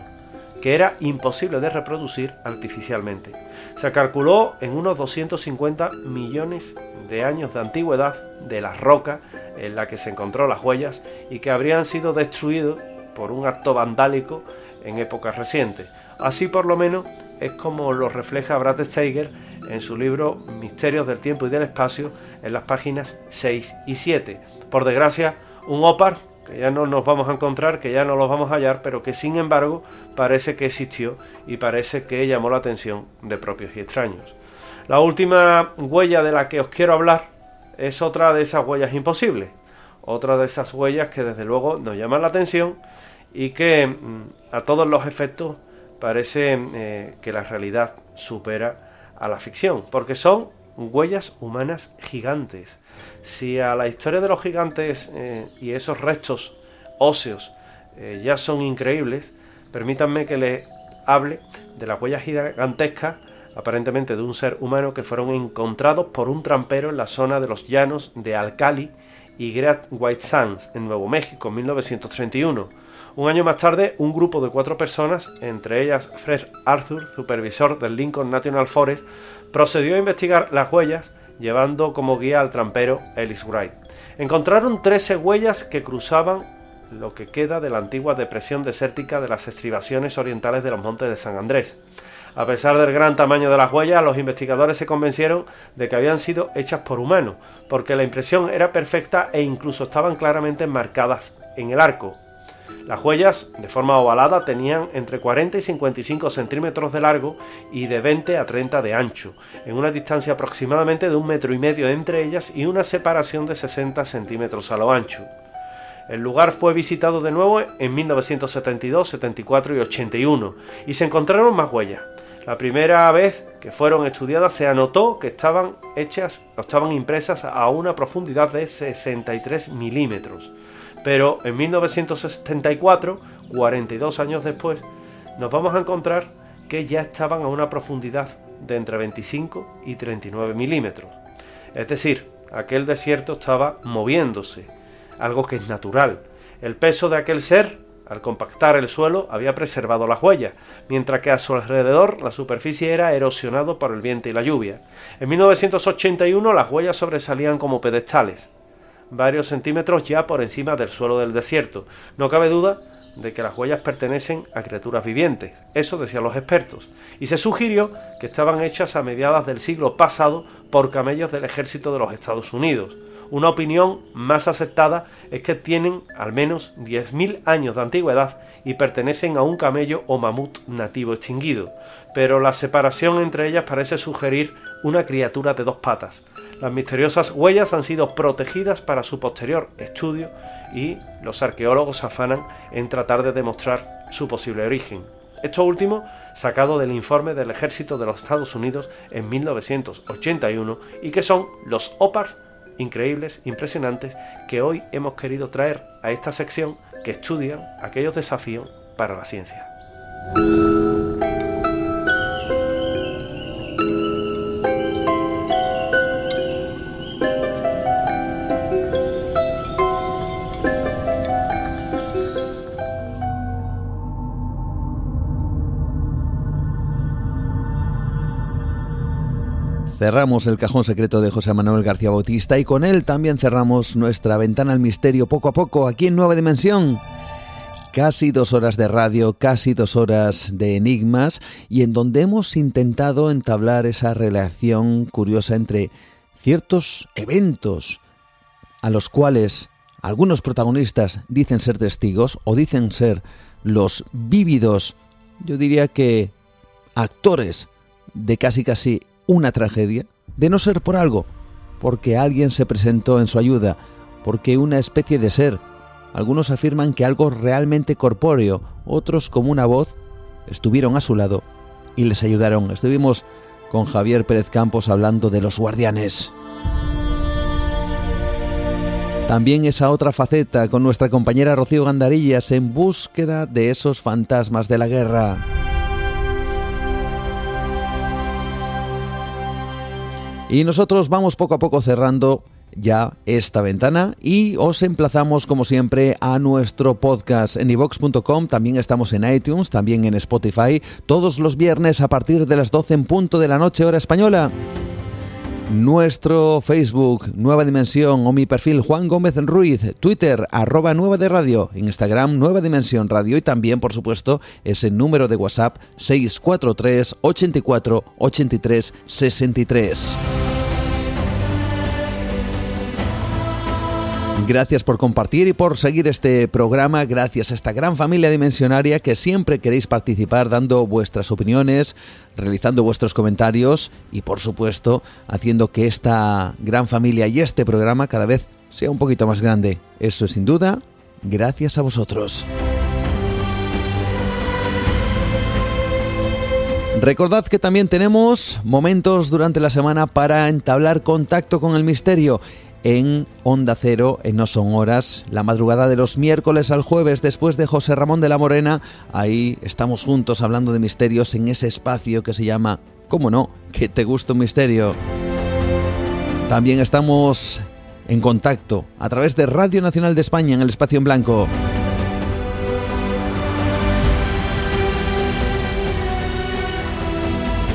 que era imposible de reproducir artificialmente. Se calculó en unos 250 millones de años de antigüedad de la roca en la que se encontró las huellas y que habrían sido destruidos por un acto vandálico en épocas recientes. Así por lo menos es como lo refleja Brad Steiger en su libro Misterios del Tiempo y del Espacio en las páginas 6 y 7. Por desgracia, un OPAR que ya no nos vamos a encontrar, que ya no los vamos a hallar, pero que sin embargo parece que existió y parece que llamó la atención de propios y extraños. La última huella de la que os quiero hablar es otra de esas huellas imposibles, otra de esas huellas que desde luego nos llaman la atención y que mm, a todos los efectos parece eh, que la realidad supera a la ficción, porque son huellas humanas gigantes. Si a la historia de los gigantes eh, y esos restos óseos eh, ya son increíbles, permítanme que les hable de las huellas gigantescas, aparentemente de un ser humano, que fueron encontrados por un trampero en la zona de los llanos de Alcali y Great White Sands, en Nuevo México, en 1931. Un año más tarde, un grupo de cuatro personas, entre ellas Fred Arthur, supervisor del Lincoln National Forest, procedió a investigar las huellas llevando como guía al trampero Ellis Wright. Encontraron 13 huellas que cruzaban lo que queda de la antigua depresión desértica de las estribaciones orientales de los montes de San Andrés. A pesar del gran tamaño de las huellas, los investigadores se convencieron de que habían sido hechas por humanos, porque la impresión era perfecta e incluso estaban claramente marcadas en el arco, las huellas, de forma ovalada, tenían entre 40 y 55 centímetros de largo y de 20 a 30 de ancho, en una distancia aproximadamente de un metro y medio entre ellas y una separación de 60 centímetros a lo ancho. El lugar fue visitado de nuevo en 1972, 74 y 81 y se encontraron más huellas. La primera vez que fueron estudiadas se anotó que estaban hechas estaban impresas a una profundidad de 63 milímetros. Pero en 1974, 42 años después, nos vamos a encontrar que ya estaban a una profundidad de entre 25 y 39 milímetros. Es decir, aquel desierto estaba moviéndose, algo que es natural. El peso de aquel ser, al compactar el suelo, había preservado las huellas, mientras que a su alrededor la superficie era erosionado por el viento y la lluvia. En 1981 las huellas sobresalían como pedestales varios centímetros ya por encima del suelo del desierto. No cabe duda de que las huellas pertenecen a criaturas vivientes, eso decían los expertos, y se sugirió que estaban hechas a mediadas del siglo pasado por camellos del ejército de los Estados Unidos. Una opinión más aceptada es que tienen al menos 10.000 años de antigüedad y pertenecen a un camello o mamut nativo extinguido, pero la separación entre ellas parece sugerir una criatura de dos patas. Las misteriosas huellas han sido protegidas para su posterior estudio y los arqueólogos afanan en tratar de demostrar su posible origen. Esto último sacado del informe del ejército de los Estados Unidos en 1981 y que son los OPARS increíbles, impresionantes que hoy hemos querido traer a esta sección que estudian aquellos desafíos para la ciencia. Cerramos el cajón secreto de José Manuel García Bautista y con él también cerramos nuestra ventana al misterio poco a poco aquí en Nueva Dimensión. Casi dos horas de radio, casi dos horas de enigmas y en donde hemos intentado entablar esa relación curiosa entre ciertos eventos a los cuales algunos protagonistas dicen ser testigos o dicen ser los vívidos, yo diría que actores de casi casi una tragedia, de no ser por algo, porque alguien se presentó en su ayuda, porque una especie de ser, algunos afirman que algo realmente corpóreo, otros como una voz, estuvieron a su lado y les ayudaron. Estuvimos con Javier Pérez Campos hablando de los guardianes. También esa otra faceta con nuestra compañera Rocío Gandarillas en búsqueda de esos fantasmas de la guerra. Y nosotros vamos poco a poco cerrando ya esta ventana y os emplazamos como siempre a nuestro podcast en ivox.com, también estamos en iTunes, también en Spotify, todos los viernes a partir de las 12 en punto de la noche hora española nuestro Facebook Nueva Dimensión o mi perfil Juan Gómez Ruiz, Twitter arroba Nueva de Radio, Instagram Nueva Dimensión Radio y también por supuesto ese número de WhatsApp 643 84 83 63. Gracias por compartir y por seguir este programa, gracias a esta gran familia dimensionaria que siempre queréis participar dando vuestras opiniones, realizando vuestros comentarios y por supuesto haciendo que esta gran familia y este programa cada vez sea un poquito más grande. Eso sin duda, gracias a vosotros. Recordad que también tenemos momentos durante la semana para entablar contacto con el misterio en Onda Cero, en No Son Horas, la madrugada de los miércoles al jueves, después de José Ramón de la Morena. Ahí estamos juntos hablando de misterios en ese espacio que se llama, ¿cómo no? Que te gusta un misterio. También estamos en contacto a través de Radio Nacional de España en el espacio en blanco.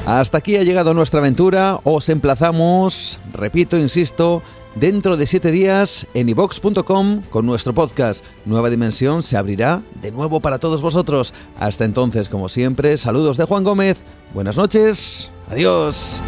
Hasta aquí ha llegado nuestra aventura. Os emplazamos, repito, insisto, dentro de siete días en ivox.com con nuestro podcast. Nueva Dimensión se abrirá de nuevo para todos vosotros. Hasta entonces, como siempre, saludos de Juan Gómez. Buenas noches. Adiós.